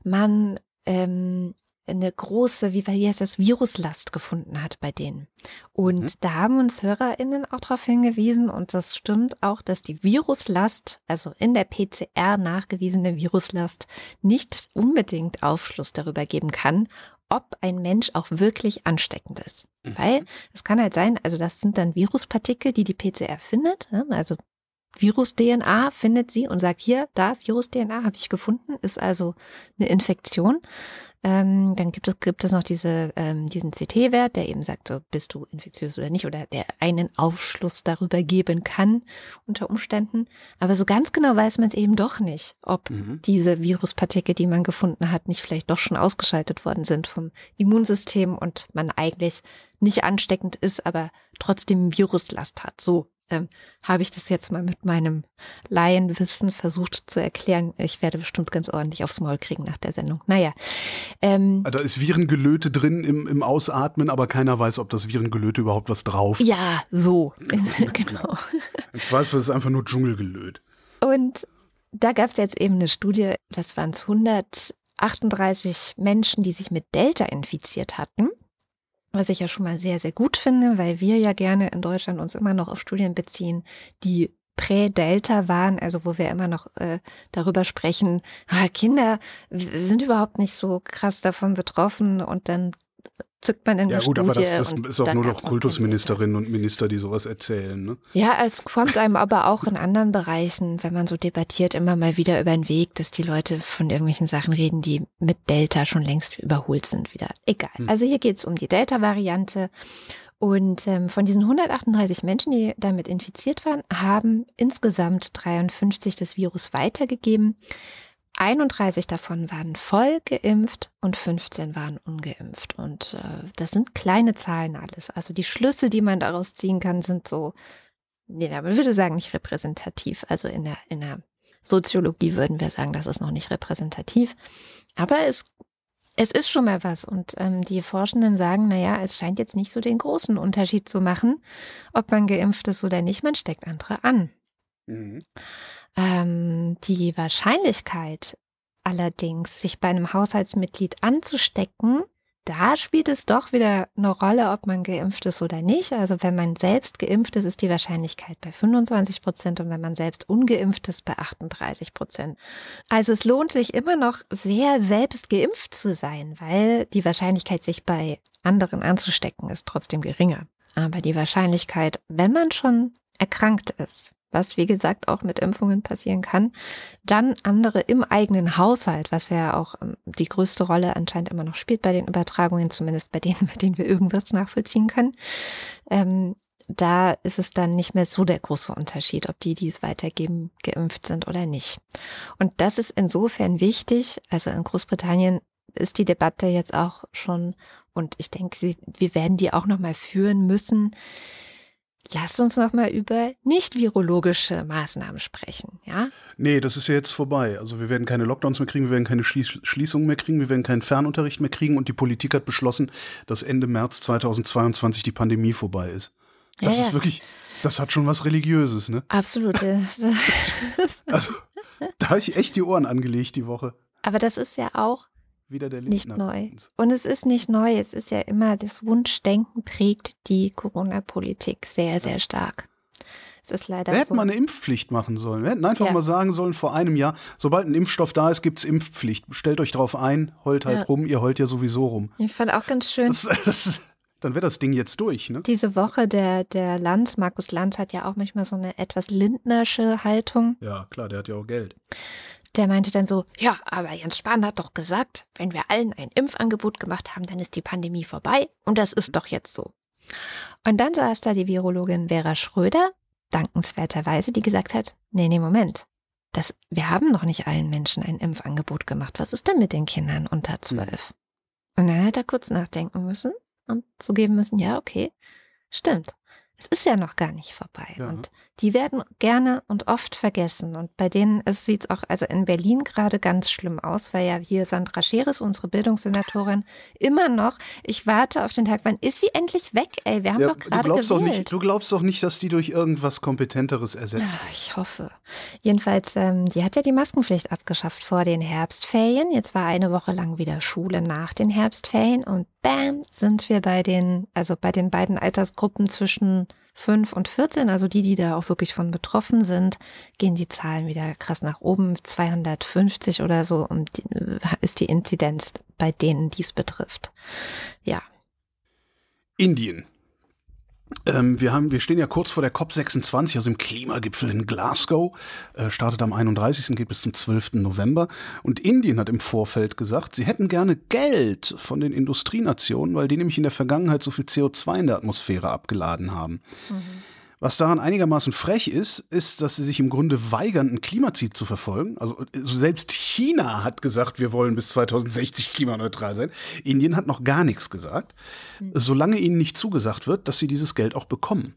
Speaker 2: man ähm, eine große, wie heißt das, Viruslast gefunden hat bei denen. Und mhm. da haben uns HörerInnen auch darauf hingewiesen, und das stimmt auch, dass die Viruslast, also in der PCR nachgewiesene Viruslast, nicht unbedingt Aufschluss darüber geben kann, ob ein Mensch auch wirklich ansteckend ist. Mhm. Weil es kann halt sein, also das sind dann Viruspartikel, die die PCR findet, ne? also Virus-DNA findet sie und sagt hier, da, Virus-DNA habe ich gefunden, ist also eine Infektion. Ähm, dann gibt es, gibt es noch diese, ähm, diesen CT-Wert, der eben sagt, so bist du infektiös oder nicht, oder der einen Aufschluss darüber geben kann unter Umständen. Aber so ganz genau weiß man es eben doch nicht, ob mhm. diese Viruspartikel, die man gefunden hat, nicht vielleicht doch schon ausgeschaltet worden sind vom Immunsystem und man eigentlich nicht ansteckend ist, aber trotzdem Viruslast hat. So ähm, habe ich das jetzt mal mit meinem Laienwissen versucht zu erklären. Ich werde bestimmt ganz ordentlich aufs Maul kriegen nach der Sendung. Naja.
Speaker 3: Ähm, da ist Virengelöte drin im, im Ausatmen, aber keiner weiß, ob das Virengelöte überhaupt was drauf.
Speaker 2: Ja, so. genau.
Speaker 3: Im Zweifel ist es einfach nur Dschungelgelöt.
Speaker 2: Und da gab es jetzt eben eine Studie, was waren es, 138 Menschen, die sich mit Delta infiziert hatten was ich ja schon mal sehr, sehr gut finde, weil wir ja gerne in Deutschland uns immer noch auf Studien beziehen, die Prä-Delta waren, also wo wir immer noch äh, darüber sprechen, ah, Kinder sind überhaupt nicht so krass davon betroffen. Und dann zückt man in Ja gut,
Speaker 3: Studie aber das, das ist auch nur noch Kultusministerinnen und Minister, die sowas erzählen. Ne?
Speaker 2: Ja, es kommt einem aber auch in anderen Bereichen, wenn man so debattiert, immer mal wieder über den Weg, dass die Leute von irgendwelchen Sachen reden, die mit Delta schon längst überholt sind wieder. Egal. Hm. Also hier geht es um die Delta-Variante. Und ähm, von diesen 138 Menschen, die damit infiziert waren, haben insgesamt 53 das Virus weitergegeben. 31 davon waren voll geimpft und 15 waren ungeimpft. Und äh, das sind kleine Zahlen alles. Also die Schlüsse, die man daraus ziehen kann, sind so, nee, man würde sagen, nicht repräsentativ. Also in der, in der Soziologie würden wir sagen, das ist noch nicht repräsentativ. Aber es Es ist schon mal was. Und ähm, die Forschenden sagen, naja, es scheint jetzt nicht so den großen Unterschied zu machen, ob man geimpft ist oder nicht, man steckt andere an. Mhm. Ähm, die Wahrscheinlichkeit allerdings, sich bei einem Haushaltsmitglied anzustecken, da spielt es doch wieder eine Rolle, ob man geimpft ist oder nicht. Also wenn man selbst geimpft ist, ist die Wahrscheinlichkeit bei 25 Prozent und wenn man selbst ungeimpft ist, bei 38 Prozent. Also es lohnt sich immer noch sehr selbst geimpft zu sein, weil die Wahrscheinlichkeit, sich bei anderen anzustecken, ist trotzdem geringer. Aber die Wahrscheinlichkeit, wenn man schon erkrankt ist, was wie gesagt auch mit Impfungen passieren kann. Dann andere im eigenen Haushalt, was ja auch ähm, die größte Rolle anscheinend immer noch spielt bei den Übertragungen, zumindest bei denen, bei denen wir irgendwas nachvollziehen können. Ähm, da ist es dann nicht mehr so der große Unterschied, ob die, die es weitergeben, geimpft sind oder nicht. Und das ist insofern wichtig. Also in Großbritannien ist die Debatte jetzt auch schon, und ich denke, wir werden die auch noch mal führen müssen Lasst uns noch mal über nicht virologische Maßnahmen sprechen, ja?
Speaker 3: Nee, das ist ja jetzt vorbei. Also wir werden keine Lockdowns mehr kriegen, wir werden keine Schließungen mehr kriegen, wir werden keinen Fernunterricht mehr kriegen und die Politik hat beschlossen, dass Ende März 2022 die Pandemie vorbei ist. Das ja, ist ja. wirklich, das hat schon was Religiöses, ne?
Speaker 2: Absolut.
Speaker 3: also, da habe ich echt die Ohren angelegt die Woche.
Speaker 2: Aber das ist ja auch
Speaker 3: wieder der
Speaker 2: Nicht neu. Und es ist nicht neu. Es ist ja immer, das Wunschdenken prägt die Corona-Politik sehr, sehr stark. Es ist leider
Speaker 3: Wir
Speaker 2: so.
Speaker 3: hätten mal eine Impfpflicht machen sollen. Wir hätten einfach ja. mal sagen sollen, vor einem Jahr, sobald ein Impfstoff da ist, gibt es Impfpflicht. Stellt euch drauf ein, heult halt ja. rum, ihr heult ja sowieso rum.
Speaker 2: Ich fand auch ganz schön. Das,
Speaker 3: das, dann wäre das Ding jetzt durch, ne?
Speaker 2: Diese Woche, der, der Lanz, Markus Lanz, hat ja auch manchmal so eine etwas lindnersche Haltung.
Speaker 3: Ja, klar, der hat ja auch Geld
Speaker 2: der meinte dann so, ja, aber Jens Spahn hat doch gesagt, wenn wir allen ein Impfangebot gemacht haben, dann ist die Pandemie vorbei und das ist doch jetzt so. Und dann saß da die Virologin Vera Schröder, dankenswerterweise, die gesagt hat, nee, nee, Moment. Das, wir haben noch nicht allen Menschen ein Impfangebot gemacht. Was ist denn mit den Kindern unter zwölf? Und dann hat er kurz nachdenken müssen und zugeben müssen, ja, okay, stimmt es ist ja noch gar nicht vorbei. Ja. Und die werden gerne und oft vergessen. Und bei denen sieht es auch, also in Berlin gerade ganz schlimm aus, weil ja hier Sandra Scheres, unsere Bildungssenatorin, immer noch, ich warte auf den Tag, wann ist sie endlich weg? Ey, wir haben ja, doch gerade gewählt.
Speaker 3: Doch nicht, du glaubst doch nicht, dass die durch irgendwas Kompetenteres ersetzt
Speaker 2: wird. Ich hoffe. Jedenfalls, ähm, die hat ja die Maskenpflicht abgeschafft vor den Herbstferien. Jetzt war eine Woche lang wieder Schule nach den Herbstferien und bam, sind wir bei den, also bei den beiden Altersgruppen zwischen 5 und 14, also die, die da auch wirklich von betroffen sind, gehen die Zahlen wieder krass nach oben. 250 oder so ist die Inzidenz bei denen dies betrifft. Ja.
Speaker 3: Indien. Ähm, wir, haben, wir stehen ja kurz vor der COP26, also im Klimagipfel in Glasgow. Äh, startet am 31. geht bis zum 12. November. Und Indien hat im Vorfeld gesagt, sie hätten gerne Geld von den Industrienationen, weil die nämlich in der Vergangenheit so viel CO2 in der Atmosphäre abgeladen haben. Mhm. Was daran einigermaßen frech ist, ist, dass sie sich im Grunde weigern, ein Klimaziel zu verfolgen. Also selbst China hat gesagt, wir wollen bis 2060 klimaneutral sein. Indien hat noch gar nichts gesagt. Mhm. Solange ihnen nicht zugesagt wird, dass sie dieses Geld auch bekommen.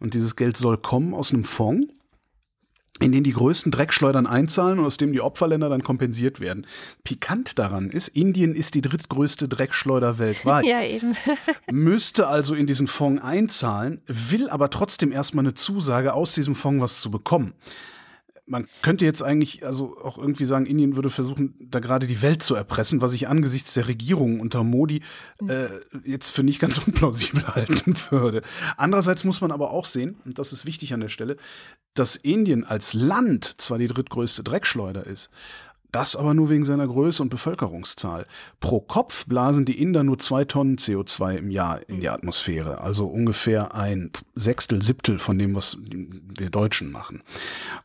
Speaker 3: Und dieses Geld soll kommen aus einem Fonds, in den die größten Dreckschleudern einzahlen und aus dem die Opferländer dann kompensiert werden. Pikant daran ist, Indien ist die drittgrößte Dreckschleuder weltweit.
Speaker 2: Ja, eben.
Speaker 3: müsste also in diesen Fonds einzahlen, will aber trotzdem erstmal eine Zusage aus diesem Fonds was zu bekommen man könnte jetzt eigentlich also auch irgendwie sagen, Indien würde versuchen, da gerade die Welt zu erpressen, was ich angesichts der Regierung unter Modi mhm. äh, jetzt für nicht ganz unplausibel halten würde. Andererseits muss man aber auch sehen, und das ist wichtig an der Stelle, dass Indien als Land zwar die drittgrößte Dreckschleuder ist, das aber nur wegen seiner Größe und Bevölkerungszahl. Pro Kopf blasen die Inder nur zwei Tonnen CO2 im Jahr in die Atmosphäre, also ungefähr ein Sechstel, Siebtel von dem, was wir Deutschen machen.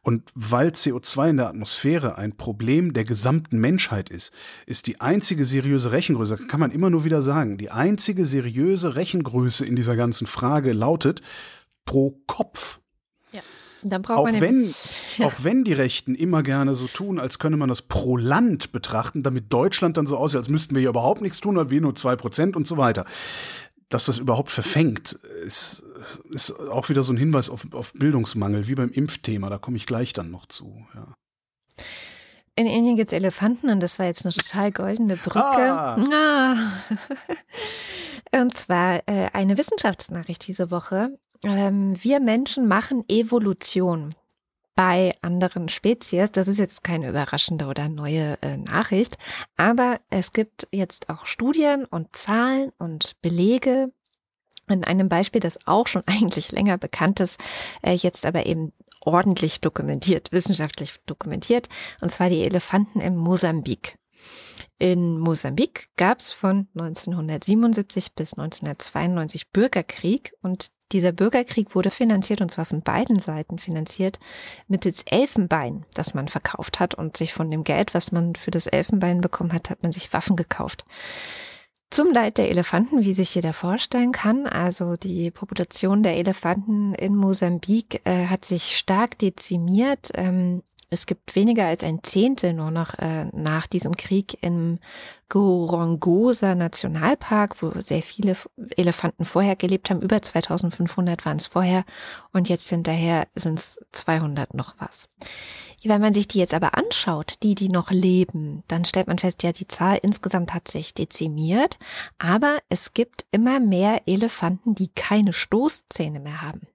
Speaker 3: Und weil CO2 in der Atmosphäre ein Problem der gesamten Menschheit ist, ist die einzige seriöse Rechengröße, kann man immer nur wieder sagen, die einzige seriöse Rechengröße in dieser ganzen Frage lautet pro Kopf.
Speaker 2: Dann braucht
Speaker 3: auch
Speaker 2: man
Speaker 3: wenn, ja. auch wenn die Rechten immer gerne so tun, als könne man das pro Land betrachten, damit Deutschland dann so aussieht, als müssten wir hier überhaupt nichts tun, weil wir nur zwei Prozent und so weiter. Dass das überhaupt verfängt, ist, ist auch wieder so ein Hinweis auf, auf Bildungsmangel, wie beim Impfthema. Da komme ich gleich dann noch zu. Ja.
Speaker 2: In Indien gibt es Elefanten und das war jetzt eine total goldene Brücke.
Speaker 3: Ah.
Speaker 2: Ah. Und zwar äh, eine Wissenschaftsnachricht diese Woche. Ähm, wir Menschen machen Evolution bei anderen Spezies. Das ist jetzt keine überraschende oder neue äh, Nachricht, aber es gibt jetzt auch Studien und Zahlen und Belege. In einem Beispiel, das auch schon eigentlich länger bekannt ist, äh, jetzt aber eben ordentlich dokumentiert, wissenschaftlich dokumentiert, und zwar die Elefanten in Mosambik. In Mosambik gab es von 1977 bis 1992 Bürgerkrieg und dieser Bürgerkrieg wurde finanziert und zwar von beiden Seiten finanziert mittels Elfenbein, das man verkauft hat und sich von dem Geld, was man für das Elfenbein bekommen hat, hat man sich Waffen gekauft. Zum Leid der Elefanten, wie sich jeder vorstellen kann. Also die Population der Elefanten in Mosambik äh, hat sich stark dezimiert. Ähm, es gibt weniger als ein Zehntel nur noch äh, nach diesem Krieg im Gorongosa Nationalpark, wo sehr viele Elefanten vorher gelebt haben. Über 2500 waren es vorher und jetzt hinterher sind es 200 noch was. Wenn man sich die jetzt aber anschaut, die, die noch leben, dann stellt man fest, ja, die Zahl insgesamt hat sich dezimiert, aber es gibt immer mehr Elefanten, die keine Stoßzähne mehr haben.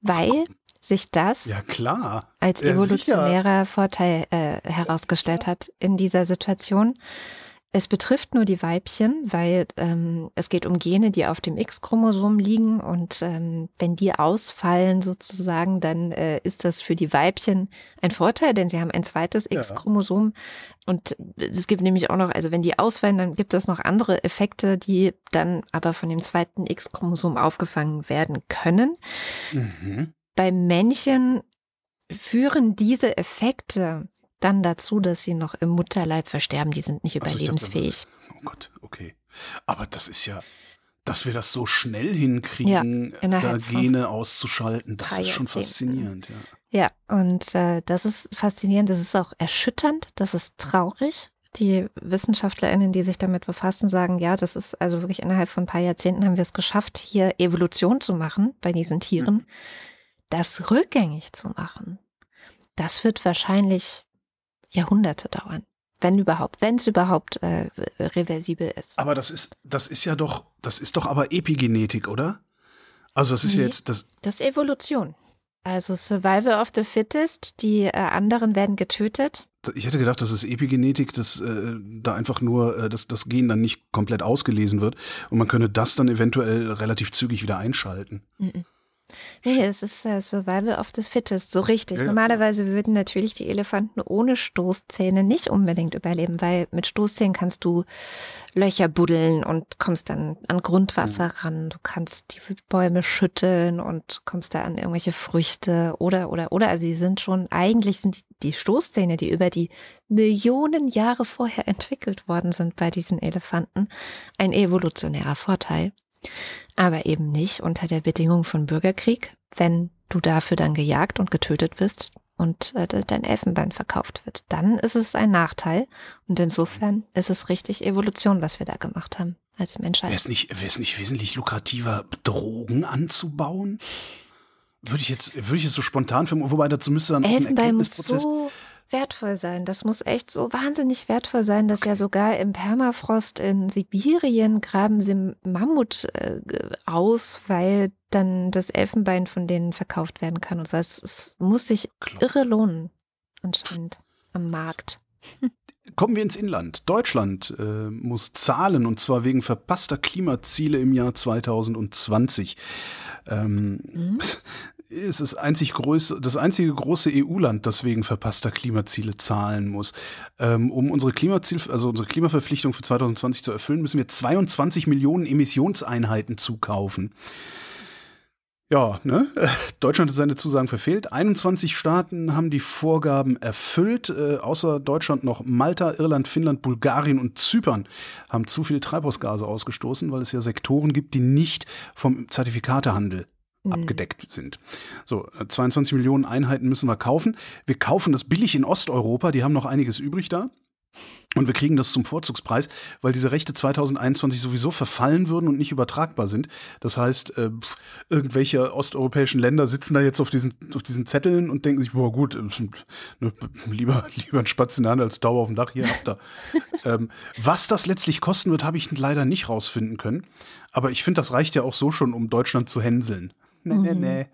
Speaker 2: Weil sich das
Speaker 3: Ja, klar.
Speaker 2: als
Speaker 3: Ja,
Speaker 2: evolutionärer Vorteil äh, herausgestellt hat in dieser Situation. Es betrifft nur die Weibchen, weil ähm, es geht um Gene, die auf dem X-Chromosom liegen und ähm, wenn die ausfallen sozusagen, dann äh, ist das für die Weibchen ein Vorteil, denn sie haben ein zweites
Speaker 3: Ja.
Speaker 2: X-Chromosom und es gibt nämlich auch noch, also wenn die ausfallen, dann gibt es noch andere Effekte, die dann aber von dem zweiten X-Chromosom aufgefangen werden können.
Speaker 3: Mhm.
Speaker 2: Bei Männchen führen diese Effekte dann dazu, dass sie noch im Mutterleib versterben. Die sind nicht
Speaker 3: Ach so, ich dachte,
Speaker 2: überlebensfähig.
Speaker 3: Oh Gott, okay. Aber das ist ja, dass wir das so schnell hinkriegen, da
Speaker 2: innerhalb von
Speaker 3: Gene auszuschalten, das ist schon faszinierend, ja.
Speaker 2: Ja, und äh, das ist faszinierend, das ist auch erschütternd, das ist traurig. Die WissenschaftlerInnen, die sich damit befassen, sagen, ja, das ist also wirklich innerhalb von ein paar Jahrzehnten haben wir es geschafft, hier Evolution zu machen bei diesen Tieren.
Speaker 3: Mhm.
Speaker 2: Das rückgängig zu machen, das wird wahrscheinlich Jahrhunderte dauern. Wenn überhaupt, wenn es überhaupt äh, reversibel ist.
Speaker 3: Aber das ist, das ist ja doch, das ist doch aber Epigenetik, oder? Also das ist ja
Speaker 2: Nee.
Speaker 3: jetzt, das,
Speaker 2: Das ist Evolution. Also Survival of the Fittest, die äh, anderen werden getötet.
Speaker 3: ich hätte gedacht, das ist Epigenetik, dass äh, da einfach nur äh, dass das Gen dann nicht komplett ausgelesen wird und man könne das dann eventuell relativ zügig wieder einschalten.
Speaker 2: Mhm. Nee, das ist äh, Survival of the Fittest, so richtig.
Speaker 3: Ja.
Speaker 2: Normalerweise würden natürlich die Elefanten ohne Stoßzähne nicht unbedingt überleben, weil mit Stoßzähnen kannst du Löcher buddeln und kommst dann an Grundwasser ran. Du kannst die Bäume schütteln und kommst da an irgendwelche Früchte oder, oder, oder. Also sie sind schon, eigentlich sind die, die Stoßzähne, die über die Millionen Jahre vorher entwickelt worden sind bei diesen Elefanten, ein evolutionärer Vorteil aber eben nicht unter der Bedingung von Bürgerkrieg, wenn du dafür dann gejagt und getötet wirst und äh, de- dein Elfenbein verkauft wird. Dann ist es ein Nachteil und insofern ist es richtig Evolution, was wir da gemacht haben als
Speaker 3: Wäre
Speaker 2: Menschheit.
Speaker 3: es nicht, wäre es nicht wesentlich lukrativer, Drogen anzubauen? Würde ich jetzt, würde ich jetzt so spontan für, wobei dazu müsste dann auch ein
Speaker 2: Elfenbein muss
Speaker 3: Erkenntnisprozess.
Speaker 2: so wertvoll sein. Das muss echt so wahnsinnig wertvoll sein, dass ja sogar im Permafrost in Sibirien graben sie Mammut äh, aus, weil dann das Elfenbein von denen verkauft werden kann. Und so. es, es muss sich
Speaker 3: Klar.
Speaker 2: irre lohnen, anscheinend am Markt.
Speaker 3: Kommen wir ins Inland. Deutschland äh, muss zahlen und zwar wegen verpasster Klimaziele im Jahr 2020. Ähm,
Speaker 2: Mhm.
Speaker 3: ist das, einzig größte, das einzige große EU-Land, das wegen verpasster Klimaziele zahlen muss. Ähm, um unsere Klimaziel, also unsere Klimaverpflichtung für 2020 zu erfüllen, müssen wir 22 Millionen Emissionseinheiten zukaufen. Ja, ne? Deutschland hat seine Zusagen verfehlt. 21 Staaten haben die Vorgaben erfüllt. Äh, außer Deutschland noch Malta, Irland, Finnland, Bulgarien und Zypern haben zu viel Treibhausgase ausgestoßen, weil es ja Sektoren gibt, die nicht vom Zertifikatehandel abgedeckt sind. So, äh, 22 Millionen Einheiten müssen wir kaufen. Wir kaufen das billig in Osteuropa, die haben noch einiges übrig da. Und wir kriegen das zum Vorzugspreis, weil diese Rechte 2021 sowieso verfallen würden und nicht übertragbar sind. Das heißt, äh, irgendwelche osteuropäischen Länder sitzen da jetzt auf diesen, auf diesen Zetteln und denken sich, boah gut, äh, ne, lieber, lieber ein Spatz in der Hand als Dauer auf dem Dach, hier habt ihr. ähm, was das letztlich kosten wird, habe ich leider nicht rausfinden können. Aber ich finde, das reicht ja auch so schon, um Deutschland zu hänseln.
Speaker 2: Nee, nee, nee.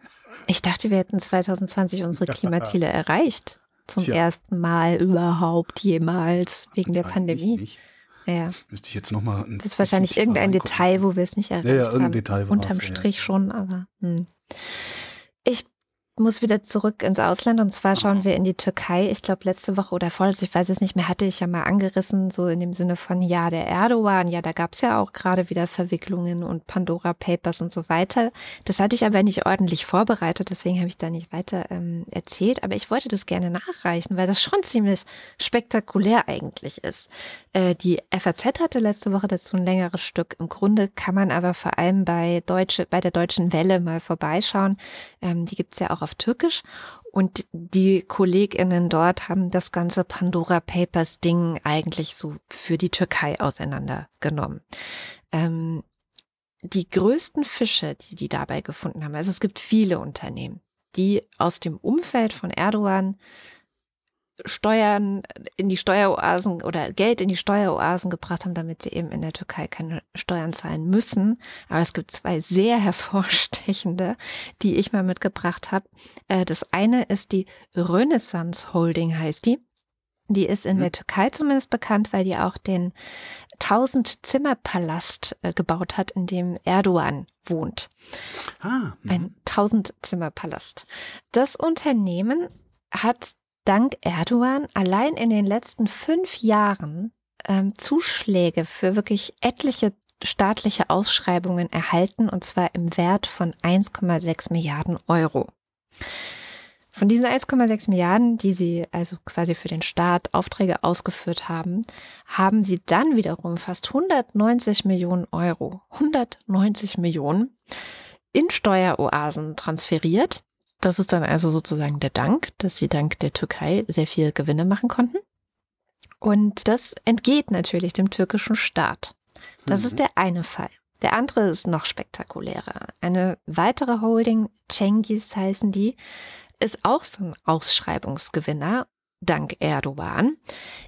Speaker 2: Ich dachte, wir hätten 2020 unsere Klimaziele erreicht zum Tja. ersten Mal überhaupt jemals wegen der Pandemie. Nicht. Ja.
Speaker 3: Müsste ich jetzt nochmal.
Speaker 2: Das ist wahrscheinlich irgendein Detail, wo wir es nicht erreicht ja, ja, haben.
Speaker 3: Detail
Speaker 2: Unterm Strich ja. schon, aber. Hm. Ich muss wieder zurück ins Ausland und zwar schauen wir in die Türkei. Ich glaube, letzte Woche oder vorletzte, ich weiß es nicht mehr, hatte ich ja mal angerissen, so in dem Sinne von, ja, der Erdogan, ja, da gab es ja auch gerade wieder Verwicklungen und Pandora Papers und so weiter. Das hatte ich aber nicht ordentlich vorbereitet, deswegen habe ich da nicht weiter ähm, erzählt. Aber ich wollte das gerne nachreichen, weil das schon ziemlich spektakulär eigentlich ist. Äh, die FAZ hatte letzte Woche dazu ein längeres Stück. Im Grunde kann man aber vor allem bei, Deutsche, bei der Deutschen Welle mal vorbeischauen. Ähm, die gibt es ja auch auf Türkisch. Und die KollegInnen dort haben das ganze Pandora Papers Ding eigentlich so für die Türkei auseinandergenommen. Ähm, die größten Fische, die die dabei gefunden haben, also es gibt viele Unternehmen, die aus dem Umfeld von Erdogan Steuern in die Steueroasen oder Geld in die Steueroasen gebracht haben, damit sie eben in der Türkei keine Steuern zahlen müssen. Aber es gibt zwei sehr hervorstechende, die ich mal mitgebracht habe. Äh, das eine ist die Renaissance Holding heißt die. Die ist in mhm. der Türkei zumindest bekannt, weil die auch den 1000-Zimmer-Palast äh, gebaut hat, in dem Erdogan wohnt. Ah, Ein 1000-Zimmer-Palast. Das Unternehmen hat dank Erdogan allein in den letzten fünf Jahren ähm, Zuschläge für wirklich etliche staatliche Ausschreibungen erhalten, und zwar im Wert von 1,6 Milliarden Euro. Von diesen 1,6 Milliarden, die sie also quasi für den Staat Aufträge ausgeführt haben, haben sie dann wiederum fast 190 Millionen Euro, 190 Millionen in Steueroasen transferiert das ist dann also sozusagen der Dank, dass sie dank der Türkei sehr viel Gewinne machen konnten. Und das entgeht natürlich dem türkischen Staat. Das mhm. ist der eine Fall. Der andere ist noch spektakulärer. Eine weitere Holding, Cengiz heißen die, ist auch so ein Ausschreibungsgewinner dank Erdogan.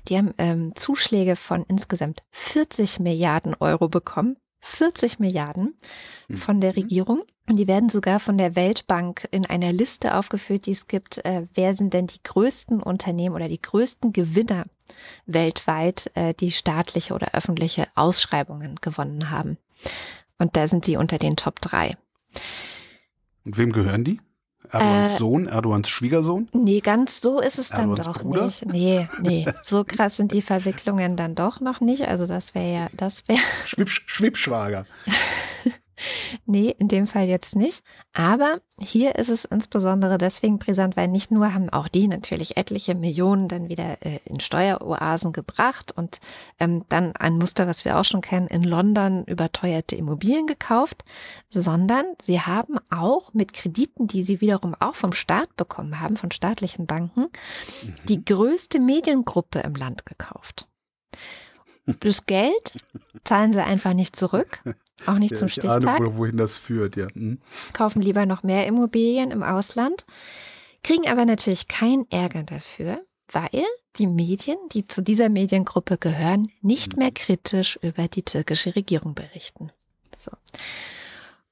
Speaker 2: Die haben ähm, Zuschläge von insgesamt 40 Milliarden Euro bekommen 40 Milliarden hm. von der Regierung. Und die werden sogar von der Weltbank in einer Liste aufgeführt, die es gibt. Äh, wer sind denn die größten Unternehmen oder die größten Gewinner weltweit, äh, die staatliche oder öffentliche Ausschreibungen gewonnen haben? Und da sind sie unter den Top 3.
Speaker 3: Und wem gehören die? Erdogans äh, Sohn, Erdogans Schwiegersohn?
Speaker 2: Nee, ganz so ist es dann Erdogans doch Bruder? nicht. Nee, nee, so krass sind die Verwicklungen dann doch noch nicht. Also das wäre ja, das wäre.
Speaker 3: Schwibsch, Schwibschwager.
Speaker 2: nee, in dem Fall jetzt nicht. Aber hier ist es insbesondere deswegen brisant, weil nicht nur haben auch die natürlich etliche Millionen dann wieder äh, in Steueroasen gebracht und ähm, dann ein Muster, was wir auch schon kennen, in London überteuerte Immobilien gekauft, sondern sie haben auch mit Krediten, die sie wiederum auch vom Staat bekommen haben, von staatlichen Banken, mhm. die größte Mediengruppe im Land gekauft. Das Geld zahlen sie einfach nicht zurück, auch nicht ja, zum Stichtag.
Speaker 3: Ahne, wohin das führt, ja. Hm.
Speaker 2: Kaufen lieber noch mehr Immobilien im Ausland, kriegen aber natürlich keinen Ärger dafür, weil die Medien, die zu dieser Mediengruppe gehören, nicht mehr mhm. kritisch über die türkische Regierung berichten. So.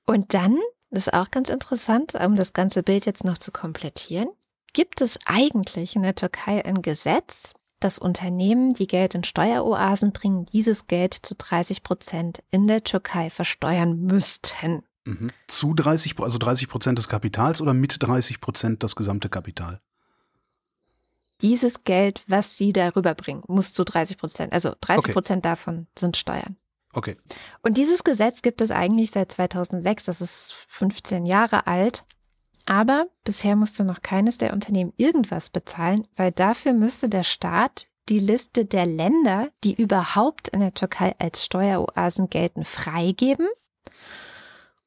Speaker 2: Und dann, das ist auch ganz interessant, um das ganze Bild jetzt noch zu komplettieren, gibt es eigentlich in der Türkei ein Gesetz, dass Unternehmen, die Geld in Steueroasen bringen, dieses Geld zu 30 Prozent in der Türkei versteuern müssten.
Speaker 3: Mhm. Zu 30, also 30 Prozent des Kapitals oder mit 30 Prozent das gesamte Kapital?
Speaker 2: Dieses Geld, was sie darüber bringen, muss zu 30 Prozent, also 30 Prozent okay. davon sind Steuern.
Speaker 3: Okay.
Speaker 2: Und dieses Gesetz gibt es eigentlich seit 2006, das ist 15 Jahre alt. Aber bisher musste noch keines der Unternehmen irgendwas bezahlen, weil dafür müsste der Staat die Liste der Länder, die überhaupt in der Türkei als Steueroasen gelten, freigeben.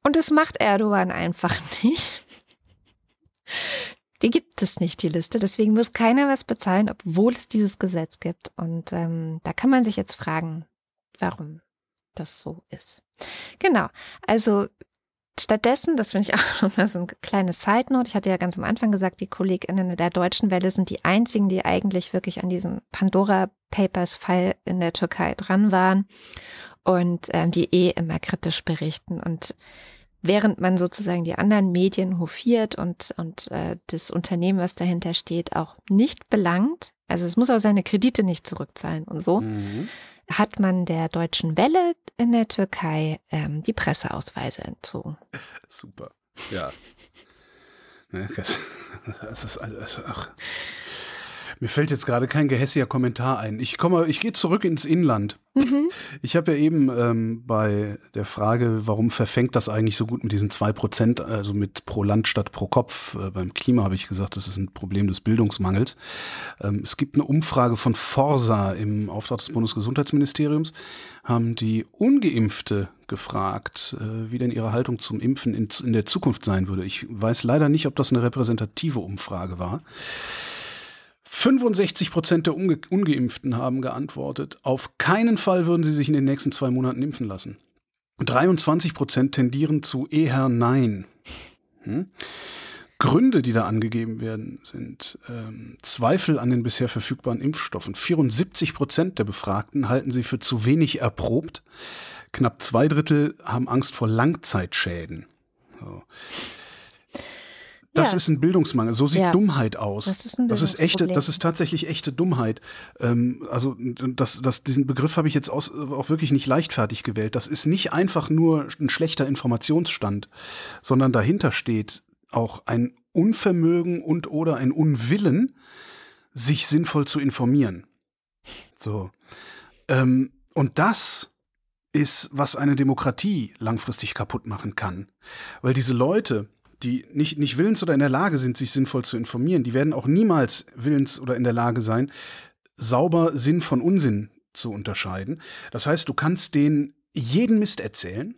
Speaker 2: Und das macht Erdogan einfach nicht. Die gibt es nicht, die Liste. Deswegen muss keiner was bezahlen, obwohl es dieses Gesetz gibt. Und ähm, da kann man sich jetzt fragen, warum das so ist. Genau. Also Stattdessen, das finde ich auch nochmal so ein kleines Side-Note, ich hatte ja ganz am Anfang gesagt, die KollegInnen der Deutschen Welle sind die einzigen, die eigentlich wirklich an diesem Pandora Papers-Fall in der Türkei dran waren und ähm, die eh immer kritisch berichten. Und während man sozusagen die anderen Medien hofiert und, und äh, das Unternehmen, was dahinter steht, auch nicht belangt, also es muss auch seine Kredite nicht zurückzahlen und so, mhm. Hat man der Deutschen Welle in der Türkei ähm, die Presseausweise entzogen.
Speaker 3: Super, ja. Ne, das, ist alles, ach. Mir fällt jetzt gerade kein gehässiger Kommentar ein. Ich komme, ich gehe zurück ins Inland. Mhm. Ich habe ja eben ähm, bei der Frage, warum verfängt das eigentlich so gut mit diesen zwei Prozent, also mit pro Land statt pro Kopf, äh, beim Klima habe ich gesagt, das ist ein Problem des Bildungsmangels. Ähm, es gibt eine Umfrage von Forsa im Auftrag des Bundesgesundheitsministeriums, haben die Ungeimpfte gefragt, äh, wie denn ihre Haltung zum Impfen in, in der Zukunft sein würde. Ich weiß leider nicht, ob das eine repräsentative Umfrage war. 65 Prozent der Unge Ungeimpften haben geantwortet, auf keinen Fall würden sie sich in den nächsten zwei Monaten impfen lassen. 23 Prozent tendieren zu eher Nein. Hm? Gründe, die da angegeben werden, sind ähm, Zweifel an den bisher verfügbaren Impfstoffen. 74 Prozent der Befragten halten sie für zu wenig erprobt. Knapp zwei Drittel haben Angst vor Langzeitschäden. So. Das ja. ist ein Bildungsmangel. So sieht ja. Dummheit aus. Das ist, ein das ist echte, das ist tatsächlich echte Dummheit. Ähm, also das, das, diesen Begriff habe ich jetzt aus, auch wirklich nicht leichtfertig gewählt. Das ist nicht einfach nur ein schlechter Informationsstand, sondern dahinter steht auch ein Unvermögen und oder ein Unwillen, sich sinnvoll zu informieren. So. Ähm, und das ist, was eine Demokratie langfristig kaputt machen kann. Weil diese Leute, die nicht, nicht willens oder in der Lage sind, sich sinnvoll zu informieren, die werden auch niemals willens oder in der Lage sein, sauber Sinn von Unsinn zu unterscheiden. Das heißt, du kannst denen jeden Mist erzählen.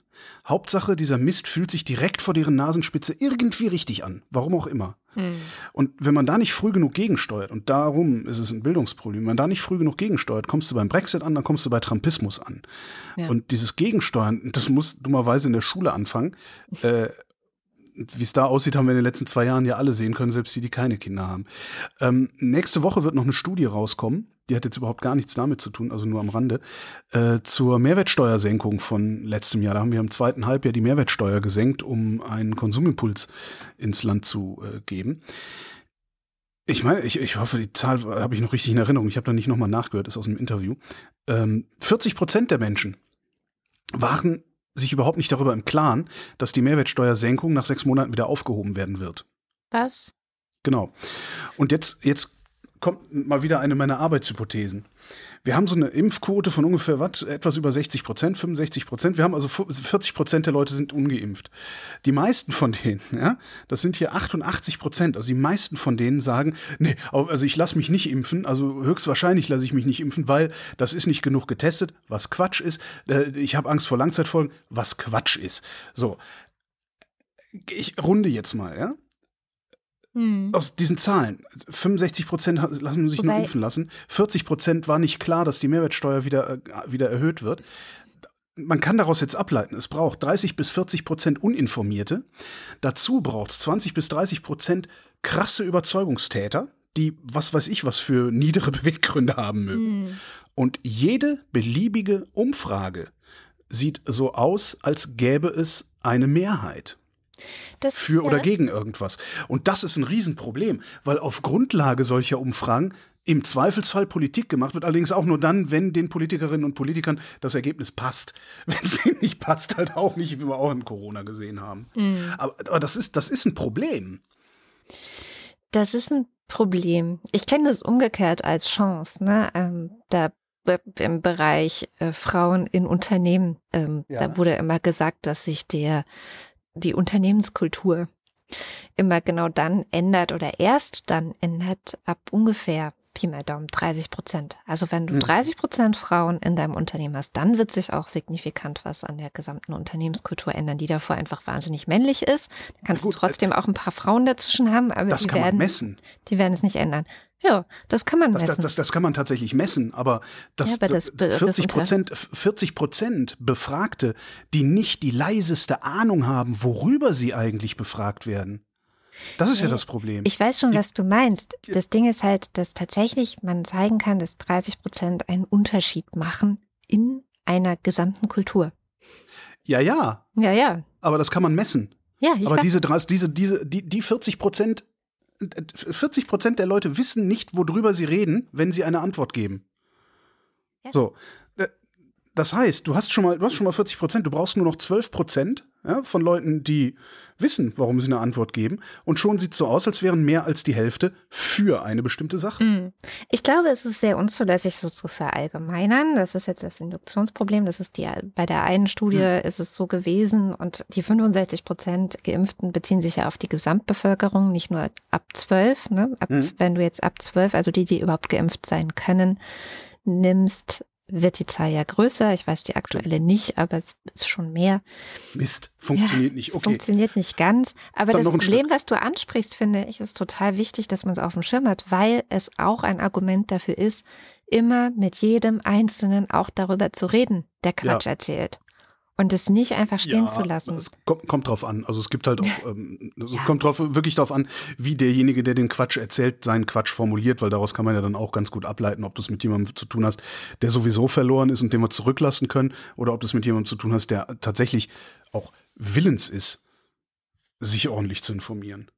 Speaker 3: Hauptsache, dieser Mist fühlt sich direkt vor deren Nasenspitze irgendwie richtig an. Warum auch immer. Mhm. Und wenn man da nicht früh genug gegensteuert, und darum ist es ein Bildungsproblem, wenn man da nicht früh genug gegensteuert, kommst du beim Brexit an, dann kommst du bei Trumpismus an. Ja. Und dieses Gegensteuern, das muss dummerweise in der Schule anfangen. Äh, wie es da aussieht, haben wir in den letzten zwei Jahren ja alle sehen können, selbst die, die keine Kinder haben. Ähm, nächste Woche wird noch eine Studie rauskommen. Die hat jetzt überhaupt gar nichts damit zu tun, also nur am Rande, äh, zur Mehrwertsteuersenkung von letztem Jahr. Da haben wir im zweiten Halbjahr die Mehrwertsteuer gesenkt, um einen Konsumimpuls ins Land zu äh, geben. Ich meine, ich, ich hoffe, die Zahl habe ich noch richtig in Erinnerung. Ich habe da nicht nochmal nachgehört, ist aus einem Interview. Ähm, 40 Prozent der Menschen waren sich überhaupt nicht darüber im Klaren, dass die Mehrwertsteuersenkung nach sechs Monaten wieder aufgehoben werden wird.
Speaker 2: Was?
Speaker 3: Genau. Und jetzt, jetzt kommt mal wieder eine meiner Arbeitshypothesen. Wir haben so eine Impfquote von ungefähr was, etwas über 60 Prozent, 65 Prozent. Wir haben also 40 Prozent der Leute sind ungeimpft. Die meisten von denen, ja, das sind hier 88 Prozent. Also die meisten von denen sagen, nee, also ich lasse mich nicht impfen. Also höchstwahrscheinlich lasse ich mich nicht impfen, weil das ist nicht genug getestet, was Quatsch ist. Äh, ich habe Angst vor Langzeitfolgen, was Quatsch ist. So, ich runde jetzt mal, ja. Hm. Aus diesen Zahlen. 65 Prozent lassen sich Wobei, nur impfen lassen. 40 Prozent war nicht klar, dass die Mehrwertsteuer wieder, äh, wieder erhöht wird. Man kann daraus jetzt ableiten, es braucht 30 bis 40 Prozent Uninformierte. Dazu braucht es 20 bis 30 Prozent krasse Überzeugungstäter, die was weiß ich was für niedere Beweggründe haben mögen. Hm. Und jede beliebige Umfrage sieht so aus, als gäbe es eine Mehrheit. Das für oder gegen irgendwas. Und das ist ein Riesenproblem, weil auf Grundlage solcher Umfragen im Zweifelsfall Politik gemacht wird, allerdings auch nur dann, wenn den Politikerinnen und Politikern das Ergebnis passt. Wenn es ihnen nicht passt, halt auch nicht, wie wir auch in Corona gesehen haben. Mhm. Aber, aber, das, ist, das ist ein Problem.
Speaker 2: Das ist ein Problem. Ich kenne das umgekehrt als Chance. Ne? Ähm, da im Bereich äh, Frauen in Unternehmen, ähm, ja. da wurde immer gesagt, dass sich der die Unternehmenskultur immer genau dann ändert oder erst dann ändert ab ungefähr Pi mal Daumen 30 Prozent. Also wenn du 30 Prozent Frauen in deinem Unternehmen hast, dann wird sich auch signifikant was an der gesamten Unternehmenskultur ändern, die davor einfach wahnsinnig männlich ist. Dann kannst
Speaker 3: Gut,
Speaker 2: du trotzdem auch ein paar Frauen dazwischen haben, aber
Speaker 3: Das
Speaker 2: die
Speaker 3: kann man
Speaker 2: werden,
Speaker 3: messen.
Speaker 2: die werden es nicht ändern. Ja, das kann man
Speaker 3: Das,
Speaker 2: messen.
Speaker 3: das, das, das kann man tatsächlich messen, aber, das,
Speaker 2: Ja, aber das be- das
Speaker 3: 40
Speaker 2: unter-
Speaker 3: Prozent 40 Prozent Befragte, die nicht die leiseste Ahnung haben, worüber sie eigentlich befragt werden. Das ist ja
Speaker 2: Nee,
Speaker 3: das Problem.
Speaker 2: Ich weiß schon, was du meinst. Das Ding ist halt, dass tatsächlich man zeigen kann, dass 30 Prozent einen Unterschied machen in einer gesamten Kultur.
Speaker 3: ja, ja,
Speaker 2: Ja, ja.
Speaker 3: aber das kann man messen.
Speaker 2: Ja, ich
Speaker 3: aber diese, diese, diese, die, die 40 Prozent, 40 Prozent der Leute wissen nicht, worüber sie reden, wenn sie eine Antwort geben.
Speaker 2: Ja.
Speaker 3: So. Das heißt, du hast schon mal, du hast schon mal 40 Prozent, du brauchst nur noch 12 Prozent ja, von Leuten, die wissen, warum sie eine Antwort geben. Und schon sieht es so aus, als wären mehr als die Hälfte für eine bestimmte Sache.
Speaker 2: Hm. Ich glaube, es ist sehr unzulässig, so zu verallgemeinern. Das ist jetzt das Induktionsproblem. Das ist die, bei der einen Studie
Speaker 3: Hm.
Speaker 2: ist es so gewesen und die 65 Prozent Geimpften beziehen sich ja auf die Gesamtbevölkerung, nicht nur ab 12. Ne? Ab,
Speaker 3: Hm.
Speaker 2: Wenn du jetzt ab 12, also die, die überhaupt geimpft sein können, nimmst, wird die Zahl ja größer. Ich weiß die aktuelle nicht, aber es ist schon mehr.
Speaker 3: Mist, funktioniert
Speaker 2: Ja,
Speaker 3: nicht.
Speaker 2: Es
Speaker 3: Okay.
Speaker 2: funktioniert nicht ganz. Aber
Speaker 3: Dann
Speaker 2: das Problem, was du ansprichst, finde ich, ist total wichtig, dass man es auf dem Schirm hat, weil es auch ein Argument dafür ist, immer mit jedem Einzelnen auch darüber zu reden, der Quatsch erzählt. Und es nicht einfach stehen zu lassen.
Speaker 3: Es kommt, kommt drauf an. Also es gibt halt auch, ähm, es kommt drauf, wirklich drauf an, wie derjenige, der den Quatsch erzählt, seinen Quatsch formuliert, weil daraus kann man ja dann auch ganz gut ableiten, ob du es mit jemandem zu tun hast, der sowieso verloren ist und den wir zurücklassen können, oder ob du es mit jemandem zu tun hast, der tatsächlich auch willens ist, sich ordentlich zu informieren.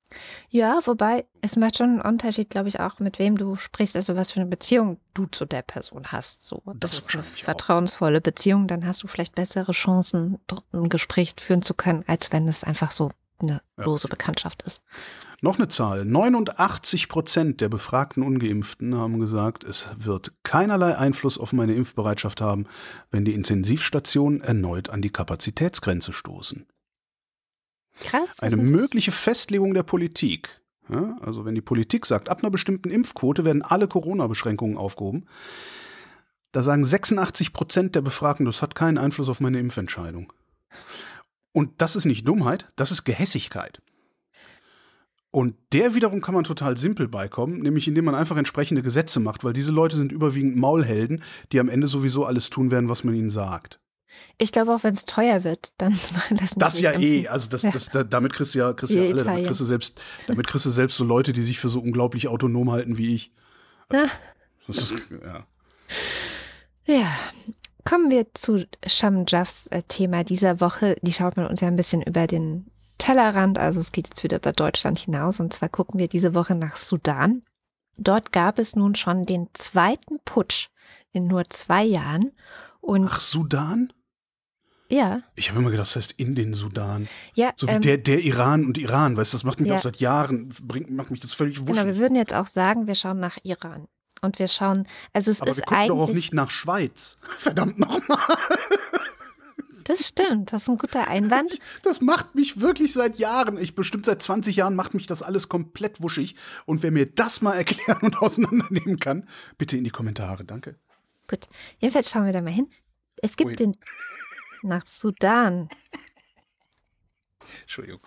Speaker 2: Ja, wobei es macht schon einen Unterschied, glaube ich, auch mit wem du sprichst, also was für eine Beziehung du zu der Person hast. So,
Speaker 3: Das
Speaker 2: das ist eine
Speaker 3: wahrscheinlich auch.
Speaker 2: vertrauensvolle Beziehung, dann hast du vielleicht bessere Chancen, ein Gespräch führen zu können, als wenn es einfach so eine
Speaker 3: Ja.
Speaker 2: lose Bekanntschaft ist.
Speaker 3: Noch eine Zahl. 89 Prozent der befragten Ungeimpften haben gesagt, es wird keinerlei Einfluss auf meine Impfbereitschaft haben, wenn die Intensivstationen erneut an die Kapazitätsgrenze stoßen.
Speaker 2: Krass.
Speaker 3: Eine
Speaker 2: das?
Speaker 3: mögliche Festlegung der Politik. Ja, also wenn die Politik sagt, ab einer bestimmten Impfquote werden alle Corona-Beschränkungen aufgehoben, da sagen 86 Prozent der Befragten, das hat keinen Einfluss auf meine Impfentscheidung. Und das ist nicht Dummheit, das ist Gehässigkeit. Und der wiederum kann man total simpel beikommen, nämlich indem man einfach entsprechende Gesetze macht, weil diese Leute sind überwiegend Maulhelden, die am Ende sowieso alles tun werden, was man ihnen sagt.
Speaker 2: Ich glaube, auch wenn es teuer wird, dann
Speaker 3: Das
Speaker 2: sich
Speaker 3: ja
Speaker 2: impfen.
Speaker 3: eh, also das,
Speaker 2: Ja.
Speaker 3: das, da, damit kriegst du ja, kriegst ja alle, damit kriegst du selbst, damit kriegst du selbst so Leute, die sich für so unglaublich autonom halten wie ich.
Speaker 2: Ja.
Speaker 3: Das ist, ja.
Speaker 2: Ja, kommen wir zu Sham Jaffs äh, Thema dieser Woche. Die schaut man uns ja ein bisschen über den Tellerrand, also es geht jetzt wieder über Deutschland hinaus. Und zwar gucken wir diese Woche nach Sudan. Dort gab es nun schon den zweiten Putsch in nur zwei Jahren. Und
Speaker 3: Ach, Sudan?
Speaker 2: Ja,
Speaker 3: Ich habe immer gedacht, das heißt in den Sudan.
Speaker 2: ja,
Speaker 3: So wie
Speaker 2: ähm,
Speaker 3: der, der Iran und Iran, weißt du, das macht mich
Speaker 2: Ja.
Speaker 3: auch seit Jahren, bringt, macht mich das völlig wuschig.
Speaker 2: genau, wir würden jetzt auch sagen, wir schauen nach Iran. Und wir schauen, also es
Speaker 3: Aber
Speaker 2: ist
Speaker 3: wir gucken doch auch
Speaker 2: eigentlich,
Speaker 3: nicht nach Schweiz. Verdammt nochmal.
Speaker 2: das stimmt, das ist ein guter Einwand.
Speaker 3: Das macht mich wirklich seit Jahren, ich bestimmt seit 20 Jahren, macht mich das alles komplett wuschig. Und wer mir das mal erklären und auseinandernehmen kann, bitte in die Kommentare, danke.
Speaker 2: Gut, jedenfalls schauen wir da mal hin. Es gibt
Speaker 3: Ui.
Speaker 2: den nach Sudan.
Speaker 3: Entschuldigung.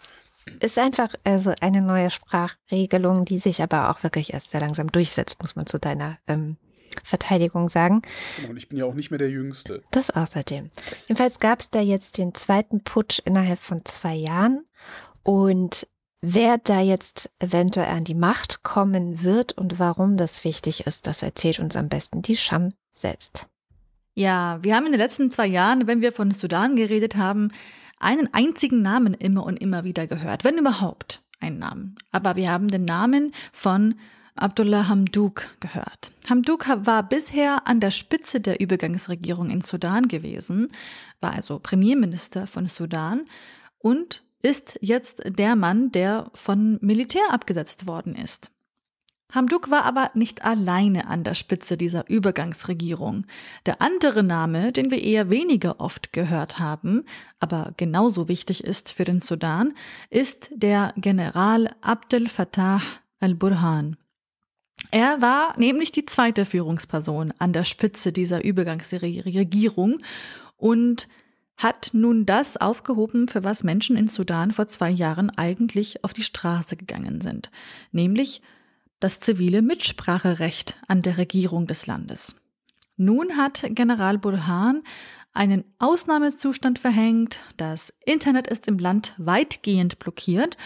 Speaker 2: Ist einfach also eine neue Sprachregelung, die sich aber auch wirklich erst sehr langsam durchsetzt, muss man zu deiner ähm, Verteidigung sagen.
Speaker 3: Genau, Und ich bin ja auch nicht mehr der Jüngste.
Speaker 2: Das außerdem. Jedenfalls gab es da jetzt den zweiten Putsch innerhalb von zwei Jahren. Und wer da jetzt eventuell an die Macht kommen wird und warum das wichtig ist, das erzählt uns am besten die Scham selbst.
Speaker 4: Ja, wir haben in den letzten zwei Jahren, wenn wir von Sudan geredet haben, einen einzigen Namen immer und immer wieder gehört, wenn überhaupt einen Namen. Aber wir haben den Namen von Abdullah Hamdouk gehört. Hamdouk war bisher an der Spitze der Übergangsregierung in Sudan gewesen, war also Premierminister von Sudan und ist jetzt der Mann, der von Militär abgesetzt worden ist. Hamduk war aber nicht alleine an der Spitze dieser Übergangsregierung. Der andere Name, den wir eher weniger oft gehört haben, aber genauso wichtig ist für den Sudan, ist der General Abdel Fattah al-Burhan. Er war nämlich die zweite Führungsperson an der Spitze dieser Übergangsregierung und hat nun das aufgehoben, für was Menschen in Sudan vor zwei Jahren eigentlich auf die Straße gegangen sind, nämlich das zivile Mitspracherecht an der Regierung des Landes. Nun hat General Burhan einen Ausnahmezustand verhängt, das Internet ist im Land weitgehend blockiert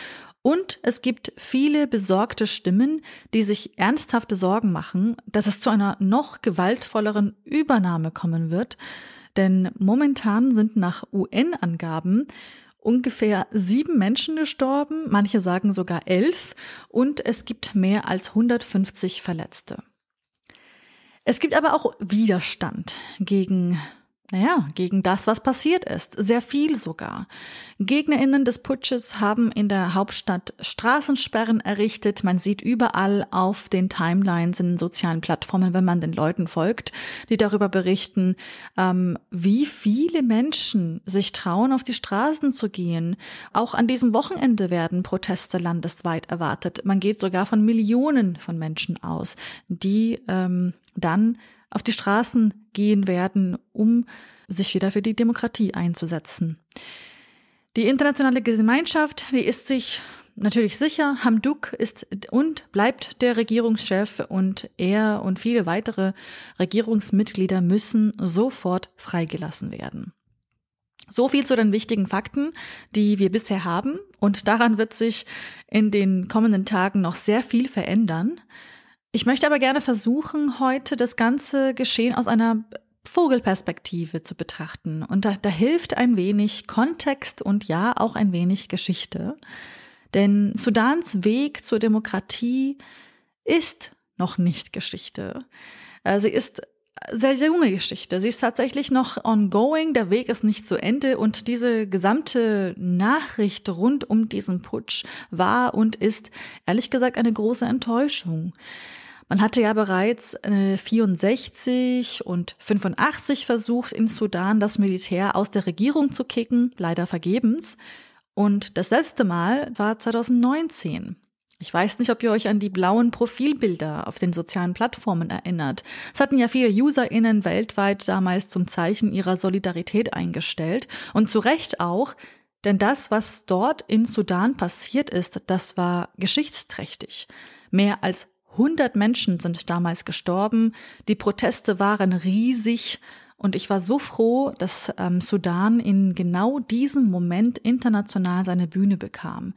Speaker 4: und es gibt viele besorgte Stimmen, die sich ernsthafte Sorgen machen, dass es zu einer noch gewaltvolleren Übernahme kommen wird, denn momentan sind nach UN-Angaben ungefähr sieben Menschen gestorben, manche sagen sogar elf, und es gibt mehr als 150 Verletzte. Es gibt aber auch Widerstand gegen naja, gegen das, was passiert ist. Sehr viel sogar. GegnerInnen des Putsches haben in der Hauptstadt Straßensperren errichtet. Man sieht überall auf den Timelines in den sozialen Plattformen, wenn man den Leuten folgt, die darüber berichten, ähm, wie viele Menschen sich trauen, auf die Straßen zu gehen. Auch an diesem Wochenende werden Proteste landesweit erwartet. Man geht sogar von Millionen von Menschen aus, die ähm, dann auf die Straßen gehen werden, um sich wieder für die Demokratie einzusetzen. Die internationale Gemeinschaft, die ist sich natürlich sicher, Hamduk ist und bleibt der Regierungschef und er und viele weitere Regierungsmitglieder müssen sofort freigelassen werden. So viel zu den wichtigen Fakten, die wir bisher haben und daran wird sich in den kommenden Tagen noch sehr viel verändern. Ich möchte aber gerne versuchen, heute das ganze Geschehen aus einer Vogelperspektive zu betrachten. Und da, da hilft ein wenig Kontext und ja auch ein wenig Geschichte. Denn Sudans Weg zur Demokratie ist noch nicht Geschichte. Äh, sie ist sehr junge Geschichte. Sie ist tatsächlich noch ongoing. Der Weg ist nicht zu Ende und diese gesamte Nachricht rund um diesen Putsch war und ist ehrlich gesagt eine große Enttäuschung. Man hatte ja bereits äh, 64 und 85 versucht, in Sudan das Militär aus der Regierung zu kicken, leider vergebens. Und das letzte Mal war 2019. Ich weiß nicht, ob ihr euch an die blauen Profilbilder auf den sozialen Plattformen erinnert. Es hatten ja viele UserInnen weltweit damals zum Zeichen ihrer Solidarität eingestellt. Und zu Recht auch, denn das, was dort in Sudan passiert ist, das war geschichtsträchtig. Mehr als 100 Menschen sind damals gestorben. Die Proteste waren riesig. Und ich war so froh, dass ähm, Sudan in genau diesem Moment international seine Bühne bekam.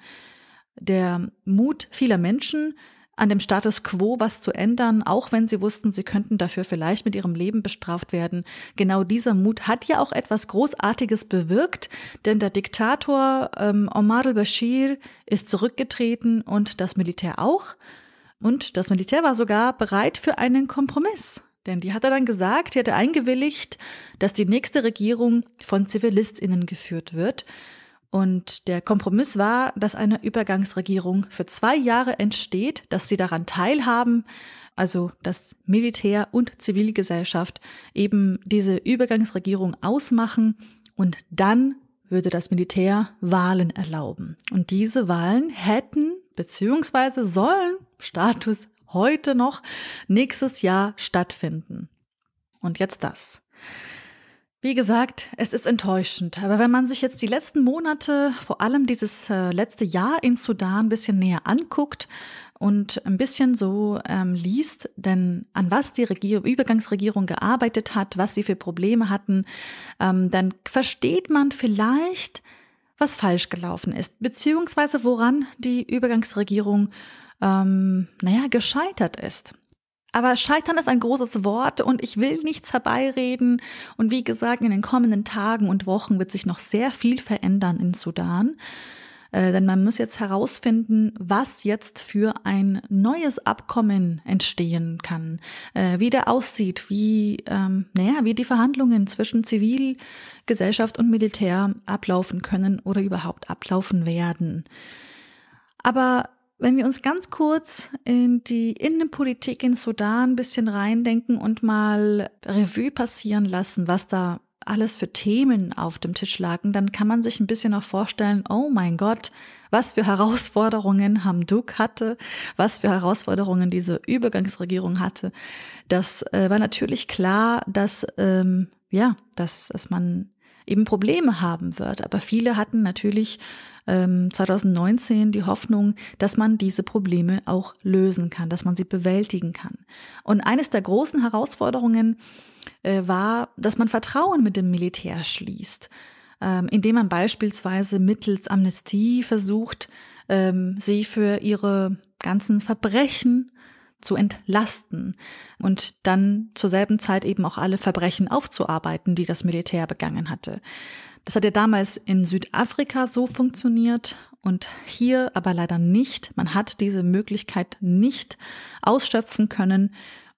Speaker 4: Der Mut vieler Menschen, an dem Status quo was zu ändern, auch wenn sie wussten, sie könnten dafür vielleicht mit ihrem Leben bestraft werden. Genau dieser Mut hat ja auch etwas Großartiges bewirkt, denn der Diktator ähm, Omar al-Bashir ist zurückgetreten und das Militär auch. Und das Militär war sogar bereit für einen Kompromiss. Denn die hatte dann gesagt, die hatte eingewilligt, dass die nächste Regierung von ZivilistInnen geführt wird. Und der Kompromiss war, dass eine Übergangsregierung für zwei Jahre entsteht, dass sie daran teilhaben, also dass Militär und Zivilgesellschaft eben diese Übergangsregierung ausmachen und dann würde das Militär Wahlen erlauben. Und diese Wahlen hätten beziehungsweise sollen Status heute noch nächstes Jahr stattfinden. Und jetzt das. Wie gesagt, es ist enttäuschend, aber wenn man sich jetzt die letzten Monate, vor allem dieses äh, letzte Jahr in Sudan ein bisschen näher anguckt und ein bisschen so ähm, liest, denn an was die Regier Übergangsregierung gearbeitet hat, was sie für Probleme hatten, ähm, dann versteht man vielleicht, was falsch gelaufen ist, beziehungsweise woran die Übergangsregierung, ähm, naja, gescheitert ist. Aber scheitern ist ein großes Wort und ich will nichts herbeireden. Und wie gesagt, in den kommenden Tagen und Wochen wird sich noch sehr viel verändern in Sudan. Äh, denn man muss jetzt herausfinden, was jetzt für ein neues Abkommen entstehen kann, äh, wie der aussieht, wie, ähm, naja, wie die Verhandlungen zwischen Zivilgesellschaft und Militär ablaufen können oder überhaupt ablaufen werden. Aber wenn wir uns ganz kurz in die Innenpolitik in Sudan ein bisschen reindenken und mal Revue passieren lassen, was da alles für Themen auf dem Tisch lagen, dann kann man sich ein bisschen auch vorstellen, oh mein Gott, was für Herausforderungen Hamduk hatte, was für Herausforderungen diese Übergangsregierung hatte. Das äh, war natürlich klar, dass, ähm, ja, dass, dass man eben Probleme haben wird. Aber viele hatten natürlich ähm, 2019 die Hoffnung, dass man diese Probleme auch lösen kann, dass man sie bewältigen kann. Und eines der großen Herausforderungen äh, war, dass man Vertrauen mit dem Militär schließt, ähm, indem man beispielsweise mittels Amnestie versucht, ähm, sie für ihre ganzen Verbrechen zu entlasten und dann zur selben Zeit eben auch alle Verbrechen aufzuarbeiten, die das Militär begangen hatte. Das hat ja damals in Südafrika so funktioniert und hier aber leider nicht. Man hat diese Möglichkeit nicht ausschöpfen können.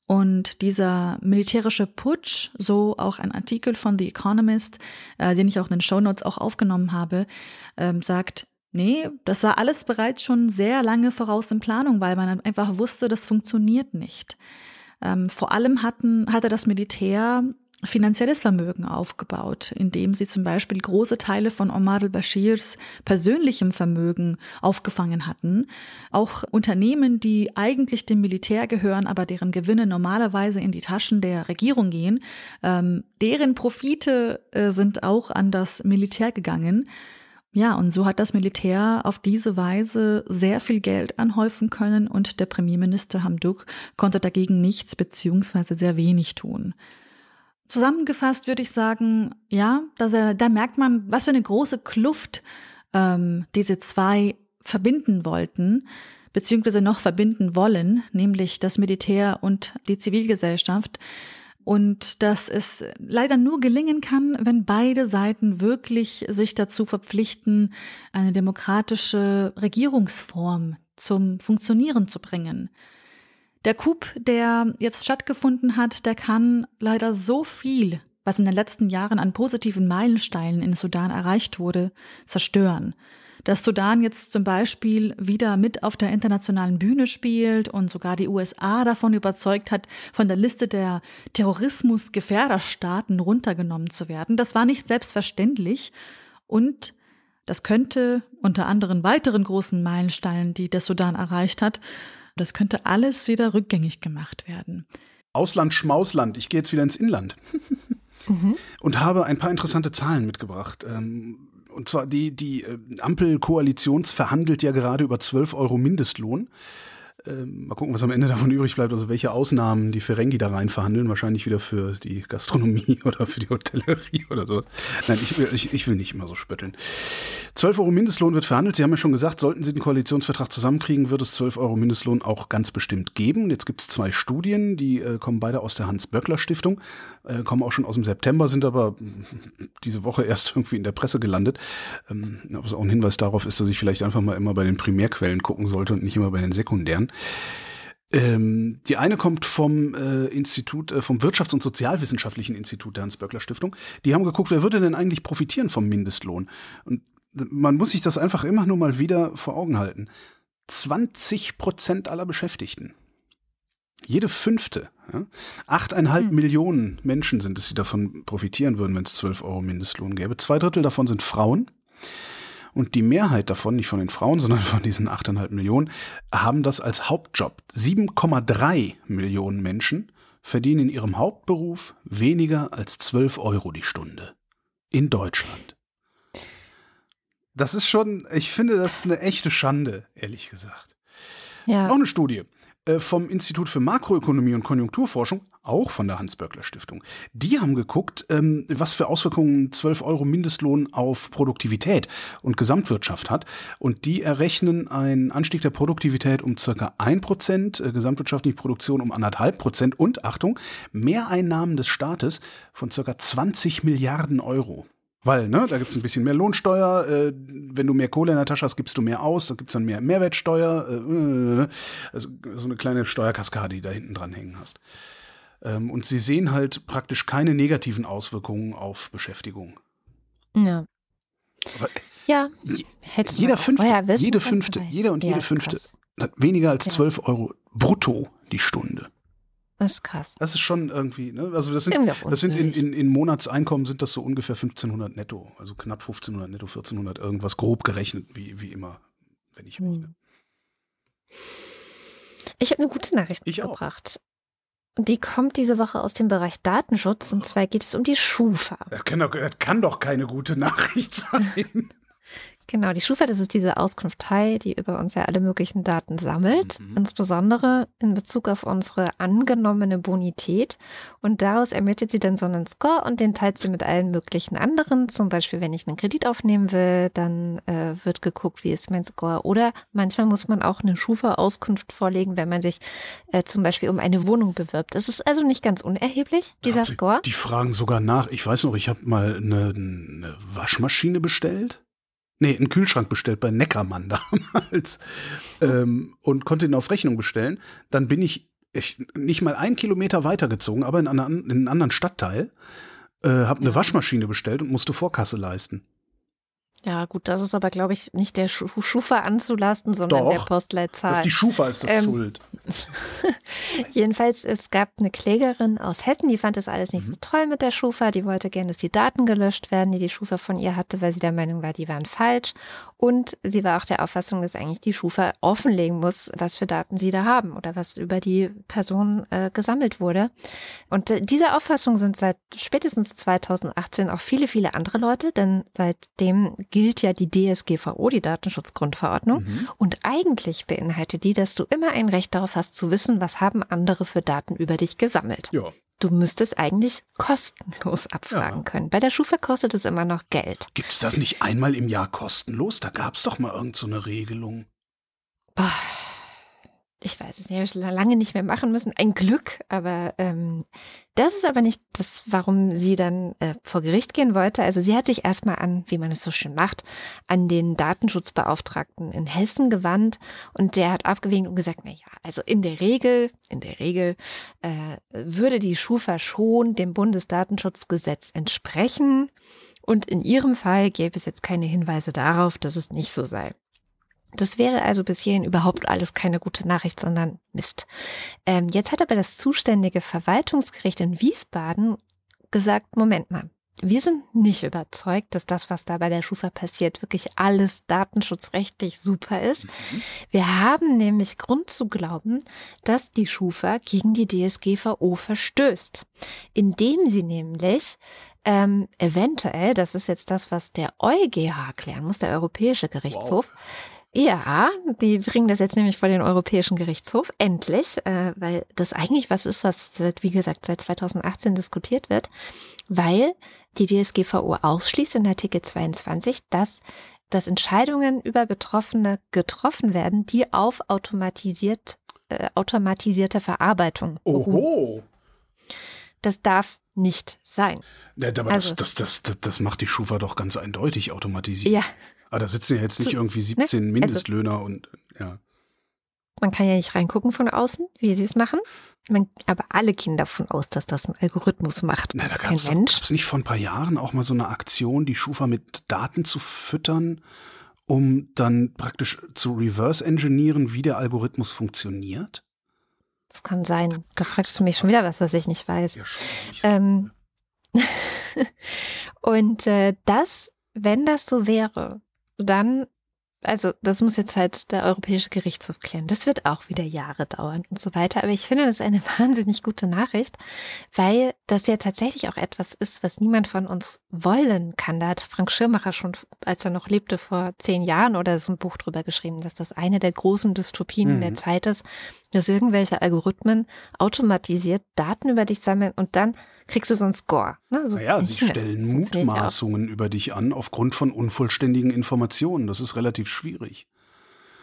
Speaker 4: Und dieser militärische Putsch, so auch ein Artikel von The Economist, äh, den ich auch in den Show Notes auch aufgenommen habe, ähm, sagt, Nee, das war alles bereits schon sehr lange voraus in Planung, weil man einfach wusste, das funktioniert nicht. Ähm, vor allem hatten, hatte das Militär finanzielles Vermögen aufgebaut, indem sie zum Beispiel große Teile von Omar al-Bashirs persönlichem Vermögen aufgefangen hatten. Auch Unternehmen, die eigentlich dem Militär gehören, aber deren Gewinne normalerweise in die Taschen der Regierung gehen, ähm, deren Profite äh, sind auch an das Militär gegangen. Ja, und so hat das Militär auf diese Weise sehr viel Geld anhäufen können und der Premierminister Hamduk konnte dagegen nichts beziehungsweise sehr wenig tun. Zusammengefasst würde ich sagen, ja, dass er, da merkt man, was für eine große Kluft ähm, diese zwei verbinden wollten, beziehungsweise noch verbinden wollen, nämlich das Militär und die Zivilgesellschaft und dass es leider nur gelingen kann, wenn beide Seiten wirklich sich dazu verpflichten, eine demokratische Regierungsform zum Funktionieren zu bringen. Der Coup, der jetzt stattgefunden hat, der kann leider so viel, was in den letzten Jahren an positiven Meilensteinen in Sudan erreicht wurde, zerstören dass Sudan jetzt zum Beispiel wieder mit auf der internationalen Bühne spielt und sogar die USA davon überzeugt hat, von der Liste der Terrorismusgefährderstaaten runtergenommen zu werden. Das war nicht selbstverständlich und das könnte unter anderen weiteren großen Meilensteinen, die der Sudan erreicht hat, das könnte alles wieder rückgängig gemacht werden.
Speaker 3: Ausland Schmausland, ich gehe jetzt wieder ins Inland. mhm. Und habe ein paar interessante Zahlen mitgebracht. Ähm, und zwar die, die äh, Ampelkoalition verhandelt ja gerade über 12 Euro Mindestlohn. Ähm, mal gucken, was am Ende davon übrig bleibt, also welche Ausnahmen die Ferengi da rein verhandeln. Wahrscheinlich wieder für die Gastronomie oder für die Hotellerie oder sowas. Nein, ich, ich, ich will nicht immer so spötteln. 12 Euro Mindestlohn wird verhandelt. Sie haben ja schon gesagt, sollten Sie den Koalitionsvertrag zusammenkriegen, wird es 12 Euro Mindestlohn auch ganz bestimmt geben. Jetzt gibt es zwei Studien, die äh, kommen beide aus der Hans-Böckler-Stiftung, äh, kommen auch schon aus dem September, sind aber diese Woche erst irgendwie in der Presse gelandet. Ähm, was auch ein Hinweis darauf ist, dass ich vielleicht einfach mal immer bei den Primärquellen gucken sollte und nicht immer bei den sekundären. Ähm, die eine kommt vom äh, Institut, äh, vom Wirtschafts- und Sozialwissenschaftlichen Institut der Hans-Böckler-Stiftung. Die haben geguckt, wer würde denn eigentlich profitieren vom Mindestlohn? Und man muss sich das einfach immer nur mal wieder vor Augen halten. 20 Prozent aller Beschäftigten. Jede fünfte. Ja? Achteinhalb hm. Millionen Menschen sind es, die davon profitieren würden, wenn es 12 Euro Mindestlohn gäbe. Zwei Drittel davon sind Frauen. Und die Mehrheit davon, nicht von den Frauen, sondern von diesen 8,5 Millionen, haben das als Hauptjob. 7,3 Millionen Menschen verdienen in ihrem Hauptberuf weniger als 12 Euro die Stunde. In Deutschland. Das ist schon, ich finde das eine echte Schande, ehrlich gesagt. Ja. Noch eine Studie. Äh, vom Institut für Makroökonomie und Konjunkturforschung, auch von der Hans-Böckler-Stiftung. Die haben geguckt, ähm, was für Auswirkungen 12 Euro Mindestlohn auf Produktivität und Gesamtwirtschaft hat. Und die errechnen einen Anstieg der Produktivität um circa 1 Prozent, äh, gesamtwirtschaftliche Produktion um anderthalb Prozent und, Achtung, Mehreinnahmen des Staates von circa 20 Milliarden Euro. Weil, ne, da gibt's ein bisschen mehr Lohnsteuer, äh, wenn du mehr Kohle in der Tasche hast, gibst du mehr aus, da gibt's dann mehr Mehrwertsteuer, äh, also so eine kleine Steuerkaskade, die da hinten dran hängen hast. Ähm, und sie sehen halt praktisch keine negativen Auswirkungen auf Beschäftigung.
Speaker 2: Ja.
Speaker 3: Aber, ja, hätte jeder fünfte, jede fünfte, jeder und ja, jede fünfte krass. hat weniger als ja. 12 Euro brutto die Stunde.
Speaker 2: Das ist krass.
Speaker 3: Das ist schon irgendwie, ne? Also das sind, das sind in, in, in Monatseinkommen sind das so ungefähr 1500 netto. Also knapp 1500 netto, 1400 irgendwas grob gerechnet, wie, wie immer, wenn ich rechne.
Speaker 2: Hm. Ich habe eine gute Nachricht
Speaker 3: Ich auch.
Speaker 2: mitgebracht. Die kommt diese Woche aus dem Bereich Datenschutz und zwar geht es um die Schufa.
Speaker 3: Das kann doch, das kann doch keine gute Nachricht sein.
Speaker 2: Genau, die Schufa, das ist diese Auskunftei, die über uns ja alle möglichen Daten sammelt,
Speaker 3: Mhm.
Speaker 2: insbesondere in Bezug auf unsere angenommene Bonität. Und daraus ermittelt sie dann so einen Score und den teilt sie mit allen möglichen anderen. Zum Beispiel, wenn ich einen Kredit aufnehmen will, dann äh, wird geguckt, wie ist mein Score. Oder manchmal muss man auch eine Schufa-Auskunft vorlegen, wenn man sich äh, zum Beispiel um eine Wohnung bewirbt. Das ist also nicht ganz unerheblich, dieser
Speaker 3: Die-
Speaker 2: Score.
Speaker 3: Die fragen sogar nach. Ich weiß noch, ich habe mal eine, eine Waschmaschine bestellt. Nee, einen Kühlschrank bestellt bei Neckermann damals ähm, und konnte ihn auf Rechnung bestellen. Dann bin ich, ich nicht mal einen Kilometer weitergezogen, aber in, einer, in einen anderen Stadtteil, äh, habe eine. Waschmaschine bestellt und musste Vorkasse leisten.
Speaker 2: Ja, gut, das ist aber, glaube ich, nicht der Schu Schufa anzulasten, sondern
Speaker 3: Doch.
Speaker 2: der Postleitzahl.
Speaker 3: Das ist die Schufa ist das
Speaker 2: Ähm,
Speaker 3: schuld.
Speaker 2: Jedenfalls, es gab eine Klägerin aus Hessen, die fand das alles nicht so toll mit der Schufa. Die wollte gerne, dass die Daten gelöscht werden, die die Schufa von ihr hatte, weil sie der Meinung war, die waren falsch. Und sie war auch der Auffassung, dass eigentlich die Schufa offenlegen muss, was für Daten sie da haben oder was über die Person äh, gesammelt wurde. Und äh, dieser Auffassung sind seit spätestens 2018 auch viele, viele andere Leute, denn seitdem gilt ja die DSGVO, die Datenschutzgrundverordnung.
Speaker 3: Mhm.
Speaker 2: Und eigentlich beinhaltet die, dass du immer ein Recht darauf hast zu wissen, was haben andere für Daten über dich gesammelt.
Speaker 3: Ja.
Speaker 2: Du müsstest eigentlich kostenlos abfragen
Speaker 3: Ja.
Speaker 2: können. Bei der Schufa kostet es immer noch Geld.
Speaker 3: Gibt's das nicht einmal im Jahr kostenlos? Da gab's doch mal irgend so eine Regelung.
Speaker 2: Boah, ich weiß es nicht, habe ich lange nicht mehr machen müssen. Ein Glück, aber ähm, das ist aber nicht das, warum sie dann äh, vor Gericht gehen wollte. Also sie hat sich erstmal an, wie man es so schön macht, an den Datenschutzbeauftragten in Hessen gewandt und der hat abgewägt und gesagt, na ja, also in der Regel, in der Regel äh, würde die Schufa schon dem Bundesdatenschutzgesetz entsprechen und in ihrem Fall gäbe es jetzt keine Hinweise darauf, dass es nicht so sei. Das wäre also bis hierhin überhaupt alles keine gute Nachricht, sondern Mist. Ähm, jetzt hat aber das zuständige Verwaltungsgericht in Wiesbaden gesagt, Moment mal, wir sind nicht überzeugt, dass das, was da bei der Schufa passiert, wirklich alles datenschutzrechtlich super ist. Wir haben nämlich Grund zu glauben, dass die Schufa gegen die DSGVO verstößt, indem sie nämlich ähm, eventuell, das ist jetzt das, was der EuGH klären muss, der Europäische Gerichtshof, ja, die bringen das jetzt nämlich vor den Europäischen Gerichtshof, endlich, äh, weil das eigentlich was ist, was, seit, wie gesagt, seit 2018 diskutiert wird, weil die DSGVO ausschließt in Artikel 22, dass, dass Entscheidungen über Betroffene getroffen werden, die auf automatisiert, äh, automatisierte Verarbeitung.
Speaker 3: Oho.
Speaker 2: Das darf nicht sein.
Speaker 3: Ja, aber
Speaker 2: Also-
Speaker 3: das, das, das, das macht die Schufa doch ganz eindeutig automatisiert.
Speaker 2: Ja,
Speaker 3: Aber da sitzen ja jetzt nicht
Speaker 2: So,
Speaker 3: irgendwie 17
Speaker 2: ne?
Speaker 3: Mindestlöhner und ja.
Speaker 2: man kann ja nicht reingucken von außen, wie sie es machen. Man, aber alle gehen davon aus, dass das ein Algorithmus macht.
Speaker 3: Na, da gab es nicht vor ein paar Jahren auch mal so eine Aktion, die Schufa mit Daten zu füttern, um dann praktisch zu reverse engineeren, wie der Algorithmus funktioniert?
Speaker 2: Das kann sein. Da fragst du mich schon wieder was, was ich nicht weiß.
Speaker 3: Ja.
Speaker 2: Ähm, und äh, das, wenn das so wäre, dann, also das muss jetzt halt der Europäische Gerichtshof klären. Das wird auch wieder Jahre dauern und so weiter. Aber ich finde das eine wahnsinnig gute Nachricht, weil das ja tatsächlich auch etwas ist, was niemand von uns wollen kann. Da hat Frank Schirmacher schon, als er noch lebte, vor zehn Jahren oder so ein Buch drüber geschrieben, dass das eine der großen Dystopien
Speaker 3: Mhm.
Speaker 2: der Zeit ist, dass irgendwelche Algorithmen automatisiert Daten über dich sammeln und dann kriegst du so einen Score. Ne? So,
Speaker 3: Naja, sie stellen
Speaker 2: funktioniert ja.
Speaker 3: Mutmaßungen über dich an aufgrund von unvollständigen Informationen. Das ist relativ schwierig.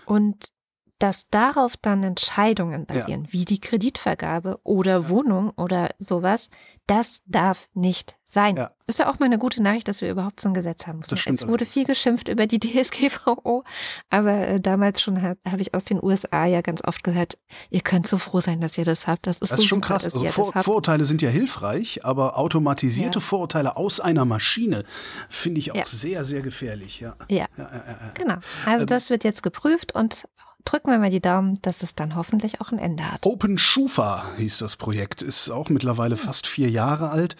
Speaker 2: Und dass darauf dann Entscheidungen basieren, wie die Kreditvergabe oder Wohnung oder sowas, das darf nicht sein.
Speaker 3: Ja.
Speaker 2: Ist ja auch mal eine gute Nachricht, dass wir überhaupt so ein Gesetz haben.
Speaker 3: Das stimmt
Speaker 2: es wurde viel geschimpft über die DSGVO, aber äh, damals schon habe hab ich aus den USA ja ganz oft gehört, ihr könnt so froh sein, dass ihr das habt. Das ist,
Speaker 3: Das
Speaker 2: so
Speaker 3: ist schon
Speaker 2: super,
Speaker 3: krass. Also Vor. Vorurteile sind ja hilfreich, aber automatisierte
Speaker 2: Ja.
Speaker 3: Vorurteile aus einer Maschine finde ich auch
Speaker 2: Ja.
Speaker 3: sehr, sehr gefährlich. Ja.
Speaker 2: Ja.
Speaker 3: Ja, ja, ja, ja.
Speaker 2: Genau. Also
Speaker 3: Ähm,
Speaker 2: das wird jetzt geprüft und drücken wir mal die Daumen, dass es dann hoffentlich auch ein Ende hat.
Speaker 3: Open Schufa hieß das Projekt, ist auch mittlerweile fast vier Jahre alt.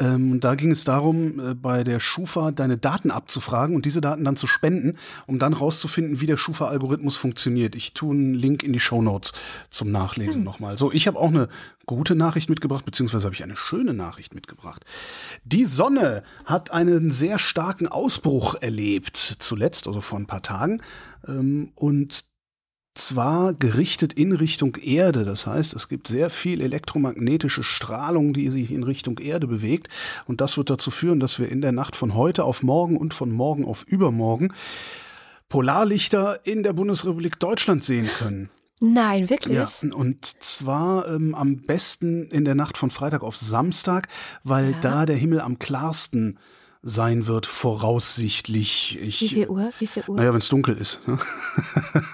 Speaker 3: Ähm, da ging es darum, äh, bei der Schufa deine Daten abzufragen und diese Daten dann zu spenden, um dann rauszufinden, wie der Schufa-Algorithmus funktioniert. Ich tue einen Link in die Show Notes zum Nachlesen hm. nochmal. So, ich habe auch eine gute Nachricht mitgebracht, beziehungsweise habe ich eine schöne Nachricht mitgebracht. Die Sonne hat einen sehr starken Ausbruch erlebt, zuletzt, also vor ein paar Tagen. Ähm, und zwar gerichtet in Richtung Erde. Das heißt, es gibt sehr viel elektromagnetische Strahlung, die sich in Richtung Erde bewegt. Und das wird dazu führen, dass wir in der Nacht von heute auf morgen und von morgen auf übermorgen Polarlichter in der Bundesrepublik Deutschland sehen können.
Speaker 2: Nein, wirklich? Ja,
Speaker 3: und zwar ähm, am besten in der Nacht von Freitag auf Samstag, weil ja. da der Himmel am klarsten sein wird, voraussichtlich.
Speaker 2: Ich, Wie viel Uhr? Wie viel Uhr?
Speaker 3: Naja, wenn es dunkel ist. Ne?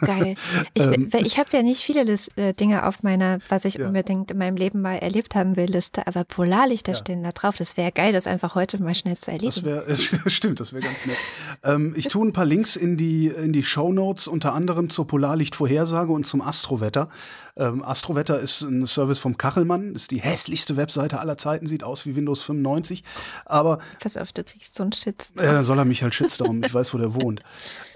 Speaker 2: Geil. Ich, ähm, ich habe ja nicht viele äh, Dinge auf meiner, was ich ja. unbedingt in meinem Leben mal erlebt haben will, Liste, aber Polarlichter ja. stehen da drauf. Das wäre geil, das einfach heute mal schnell zu erleben.
Speaker 3: Das wäre, stimmt, das wäre ganz nett. Ähm, ich tue ein paar Links in die, in die Show Notes, unter anderem zur Polarlichtvorhersage und zum Astrowetter. Ähm, Astrowetter ist ein Service vom Kachelmann, ist die hässlichste Webseite aller Zeiten, sieht aus wie Windows 95. Aber.
Speaker 2: Pass auf, du kriegst so einen
Speaker 3: Shitstorm. Ja, dann soll er mich halt Shitstorm, ich weiß, wo der wohnt.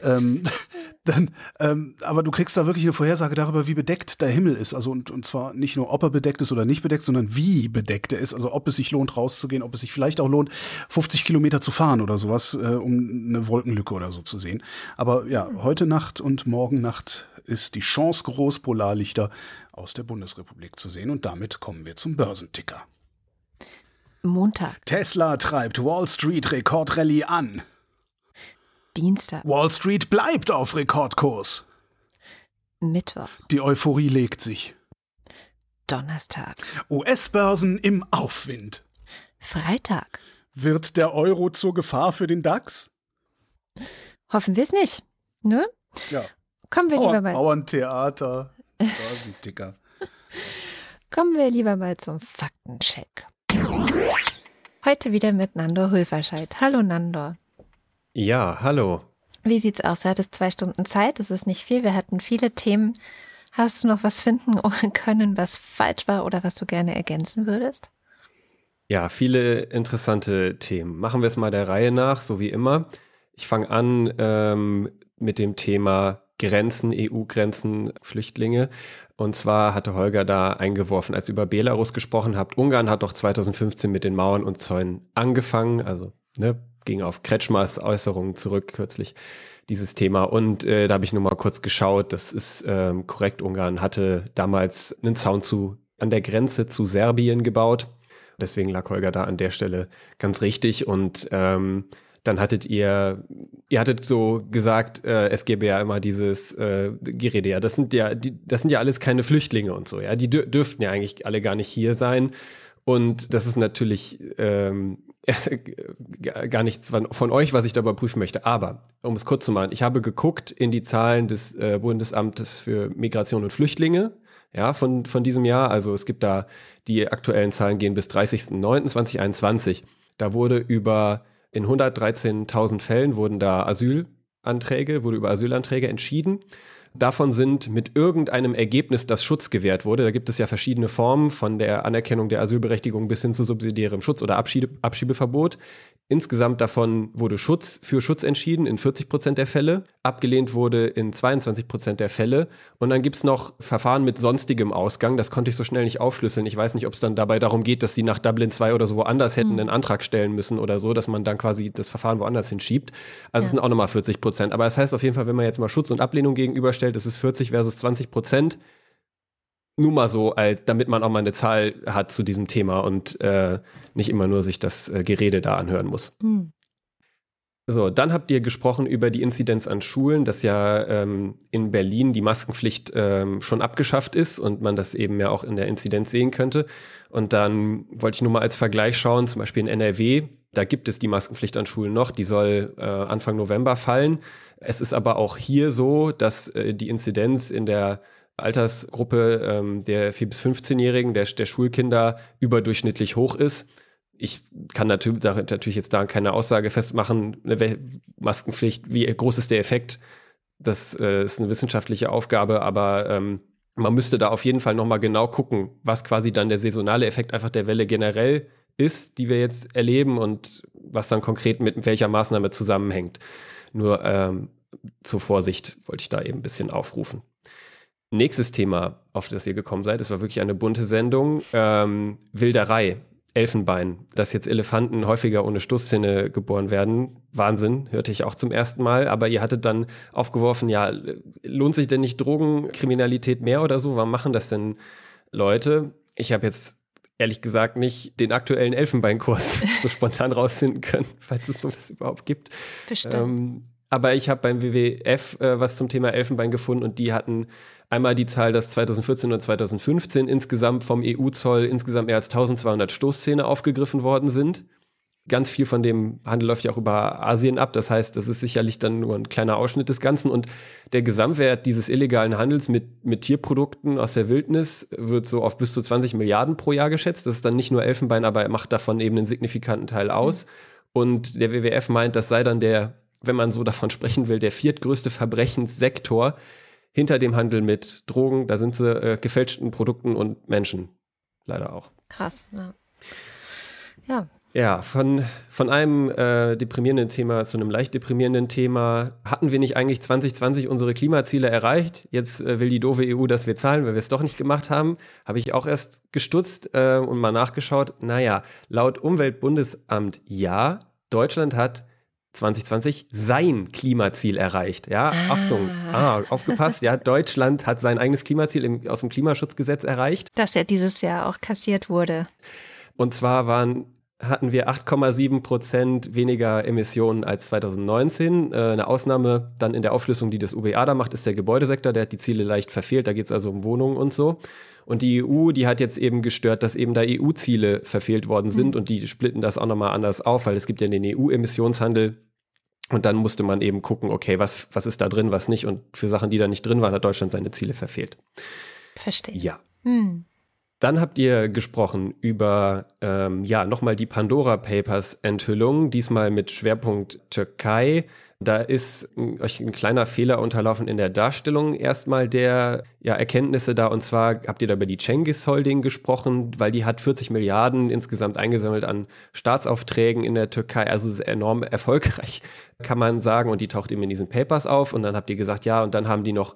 Speaker 3: Ähm, dann, ähm, aber du kriegst da wirklich eine Vorhersage darüber, wie bedeckt der Himmel ist. Also und, und zwar nicht nur, ob er bedeckt ist oder nicht bedeckt, sondern wie bedeckt er ist. Also ob es sich lohnt, rauszugehen, ob es sich vielleicht auch lohnt, 50 Kilometer zu fahren oder sowas, äh, um eine Wolkenlücke oder so zu sehen. Aber ja, heute Nacht und morgen Nacht ist die Chance groß, Polarlichter aus der Bundesrepublik zu sehen. Und damit kommen wir zum Börsenticker.
Speaker 2: Montag.
Speaker 3: Tesla treibt Wall Street Rekordrallye an.
Speaker 2: Dienstag.
Speaker 3: Wall Street bleibt auf Rekordkurs.
Speaker 2: Mittwoch.
Speaker 3: Die Euphorie legt sich.
Speaker 2: Donnerstag.
Speaker 3: US-Börsen im Aufwind.
Speaker 2: Freitag.
Speaker 3: Wird der Euro zur Gefahr für den DAX?
Speaker 2: Hoffen wir es nicht. Ne?
Speaker 3: Ja.
Speaker 2: Kommen wir lieber mal.
Speaker 3: Bauerntheater, Börsenticker.
Speaker 2: Kommen wir lieber mal zum Faktencheck. Heute wieder mit Nando Hülferscheid. Hallo Nando.
Speaker 5: Ja, hallo.
Speaker 2: Wie sieht's aus? Du hattest zwei Stunden Zeit, das ist nicht viel. Wir hatten viele Themen. Hast du noch was finden können, was falsch war oder was du gerne ergänzen würdest?
Speaker 5: Ja, viele interessante Themen. Machen wir es mal der Reihe nach, so wie immer. Ich fange an ähm, mit dem Thema Grenzen, EU-Grenzen, Flüchtlinge. Und zwar hatte Holger da eingeworfen, als ihr über Belarus gesprochen habt. Ungarn hat doch 2015 mit den Mauern und Zäunen angefangen. Also ne, ging auf Kretschmers Äußerungen zurück kürzlich dieses Thema. Und äh, da habe ich nur mal kurz geschaut. Das ist ähm, korrekt. Ungarn hatte damals einen Zaun zu an der Grenze zu Serbien gebaut. Deswegen lag Holger da an der Stelle ganz richtig. Und ähm, dann hattet ihr, ihr hattet so gesagt, äh, es gäbe ja immer dieses äh, Gerede, ja, das sind ja, die, das sind ja alles keine Flüchtlinge und so, ja, die dür dürften ja eigentlich alle gar nicht hier sein. Und das ist natürlich ähm, gar nichts von, euch, was ich da überprüfen möchte. Aber, um es kurz zu machen, ich habe geguckt in die Zahlen des äh, Bundesamtes für Migration und Flüchtlinge, ja, von, von diesem Jahr. Also es gibt da, die aktuellen Zahlen gehen bis 30.09.2021. Da wurde über in 113.000 Fällen wurden da Asylanträge, wurde über Asylanträge entschieden. Davon sind mit irgendeinem Ergebnis, das Schutz gewährt wurde, da gibt es ja verschiedene Formen von der Anerkennung der Asylberechtigung bis hin zu subsidiärem Schutz oder Abschiebe, Abschiebeverbot. Insgesamt davon wurde Schutz für Schutz entschieden in 40 Prozent der Fälle, abgelehnt wurde in 22 Prozent der Fälle. Und dann gibt's noch Verfahren mit sonstigem Ausgang. Das konnte ich so schnell nicht aufschlüsseln. Ich weiß nicht, ob es dann dabei darum geht, dass die nach Dublin 2 oder so woanders hätten mhm. einen Antrag stellen müssen oder so, dass man dann quasi das Verfahren woanders hinschiebt. Also es sind auch nochmal 40 Prozent. Aber es das heißt auf jeden Fall, wenn man jetzt mal Schutz und Ablehnung gegenüberstellt, das ist 40 versus 20 Prozent nur mal so, damit man auch mal eine Zahl hat zu diesem Thema und äh, nicht immer nur sich das äh, Gerede da anhören muss. Mhm. So, dann habt ihr gesprochen über die Inzidenz an Schulen, dass ja ähm, in Berlin die Maskenpflicht ähm, schon abgeschafft ist und man das eben ja auch in der Inzidenz sehen könnte. Und dann wollte ich nur mal als Vergleich schauen, zum Beispiel in NRW, da gibt es die Maskenpflicht an Schulen noch, die soll äh, Anfang November fallen. Es ist aber auch hier so, dass äh, die Inzidenz in der Altersgruppe ähm, der 4- bis 15-Jährigen, der, der Schulkinder, überdurchschnittlich hoch ist. Ich kann natürlich, natürlich jetzt da keine Aussage festmachen, eine Maskenpflicht, wie groß ist der Effekt? Das äh, ist eine wissenschaftliche Aufgabe, aber ähm, man müsste da auf jeden Fall nochmal genau gucken, was quasi dann der saisonale Effekt einfach der Welle generell ist, die wir jetzt erleben und was dann konkret mit welcher Maßnahme zusammenhängt. Nur ähm, zur Vorsicht wollte ich da eben ein bisschen aufrufen. Nächstes Thema, auf das ihr gekommen seid, es war wirklich eine bunte Sendung, ähm, Wilderei. Elfenbein, dass jetzt Elefanten häufiger ohne Stoßzähne geboren werden. Wahnsinn, hörte ich auch zum ersten Mal. Aber ihr hattet dann aufgeworfen, ja, lohnt sich denn nicht Drogenkriminalität mehr oder so? Warum machen das denn Leute? Ich habe jetzt ehrlich gesagt nicht den aktuellen Elfenbeinkurs so spontan rausfinden können, falls es sowas überhaupt gibt.
Speaker 2: Bestimmt.
Speaker 5: Ähm, aber ich habe beim WWF äh, was zum Thema Elfenbein gefunden und die hatten einmal die Zahl, dass 2014 und 2015 insgesamt vom EU-Zoll insgesamt mehr als 1200 Stoßzähne aufgegriffen worden sind. Ganz viel von dem Handel läuft ja auch über Asien ab. Das heißt, das ist sicherlich dann nur ein kleiner Ausschnitt des Ganzen. Und der Gesamtwert dieses illegalen Handels mit, mit Tierprodukten aus der Wildnis wird so auf bis zu 20 Milliarden pro Jahr geschätzt. Das ist dann nicht nur Elfenbein, aber er macht davon eben einen signifikanten Teil aus. Und der WWF meint, das sei dann der wenn man so davon sprechen will, der viertgrößte Verbrechenssektor hinter dem Handel mit Drogen. Da sind sie äh, gefälschten Produkten und Menschen leider auch.
Speaker 2: Krass, ja. Ja,
Speaker 5: ja, von, von einem äh, deprimierenden Thema zu einem leicht deprimierenden Thema. Hatten wir nicht eigentlich 2020 unsere Klimaziele erreicht? Jetzt äh, will die doofe EU, dass wir zahlen, weil wir es doch nicht gemacht haben. Habe ich auch erst gestutzt äh, und mal nachgeschaut. Naja, laut Umweltbundesamt ja, Deutschland hat 2020 sein Klimaziel erreicht. Ja, ah. Achtung, ah, aufgepasst. Ja, Deutschland hat sein eigenes Klimaziel im, aus dem Klimaschutzgesetz erreicht.
Speaker 2: Das ja dieses Jahr auch kassiert wurde.
Speaker 5: Und zwar waren hatten wir 8,7 Prozent weniger Emissionen als 2019. Äh, eine Ausnahme dann in der Aufschlüsselung, die das UBA da macht, ist der Gebäudesektor. Der hat die Ziele leicht verfehlt. Da geht es also um Wohnungen und so. Und die EU, die hat jetzt eben gestört, dass eben da EU-Ziele verfehlt worden sind. Mhm. Und die splitten das auch nochmal anders auf, weil es gibt ja den EU-Emissionshandel und dann musste man eben gucken, okay, was, was ist da drin, was nicht. Und für Sachen, die da nicht drin waren, hat Deutschland seine Ziele verfehlt.
Speaker 2: Verstehe.
Speaker 5: Ja. Hm. Dann habt ihr gesprochen über, ähm, ja, nochmal die Pandora Papers Enthüllung, diesmal mit Schwerpunkt Türkei. Da ist euch ein kleiner Fehler unterlaufen in der Darstellung erstmal der ja, Erkenntnisse da. Und zwar habt ihr da über die Cengiz Holding gesprochen, weil die hat 40 Milliarden insgesamt eingesammelt an Staatsaufträgen in der Türkei. Also ist enorm erfolgreich, kann man sagen. Und die taucht eben in diesen Papers auf. Und dann habt ihr gesagt, ja, und dann haben die noch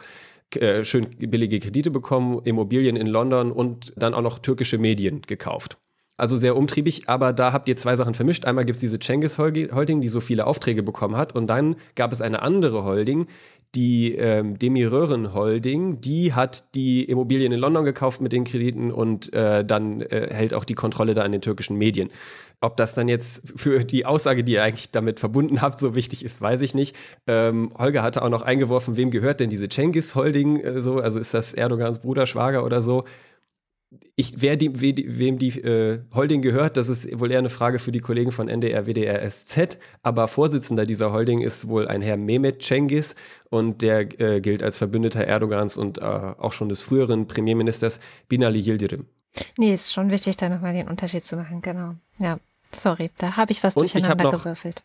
Speaker 5: äh, schön billige Kredite bekommen, Immobilien in London und dann auch noch türkische Medien gekauft. Also sehr umtriebig, aber da habt ihr zwei Sachen vermischt. Einmal gibt es diese Cengiz Holding, die so viele Aufträge bekommen hat, und dann gab es eine andere Holding, die ähm, Demirören Holding, die hat die Immobilien in London gekauft mit den Krediten und äh, dann äh, hält auch die Kontrolle da an den türkischen Medien. Ob das dann jetzt für die Aussage, die ihr eigentlich damit verbunden habt, so wichtig ist, weiß ich nicht. Ähm, Holger hatte auch noch eingeworfen, wem gehört denn diese Cengiz Holding äh, so? Also ist das Erdogans Bruder, Schwager oder so? Ich, wer die, wem die äh, Holding gehört, das ist wohl eher eine Frage für die Kollegen von NDR, WDR, SZ. Aber Vorsitzender dieser Holding ist wohl ein Herr Mehmet Cengiz und der äh, gilt als Verbündeter Erdogans und äh, auch schon des früheren Premierministers Binali Yildirim.
Speaker 2: Nee, ist schon wichtig, da nochmal den Unterschied zu machen, genau. Ja, sorry, da habe ich was und durcheinander ich gewürfelt.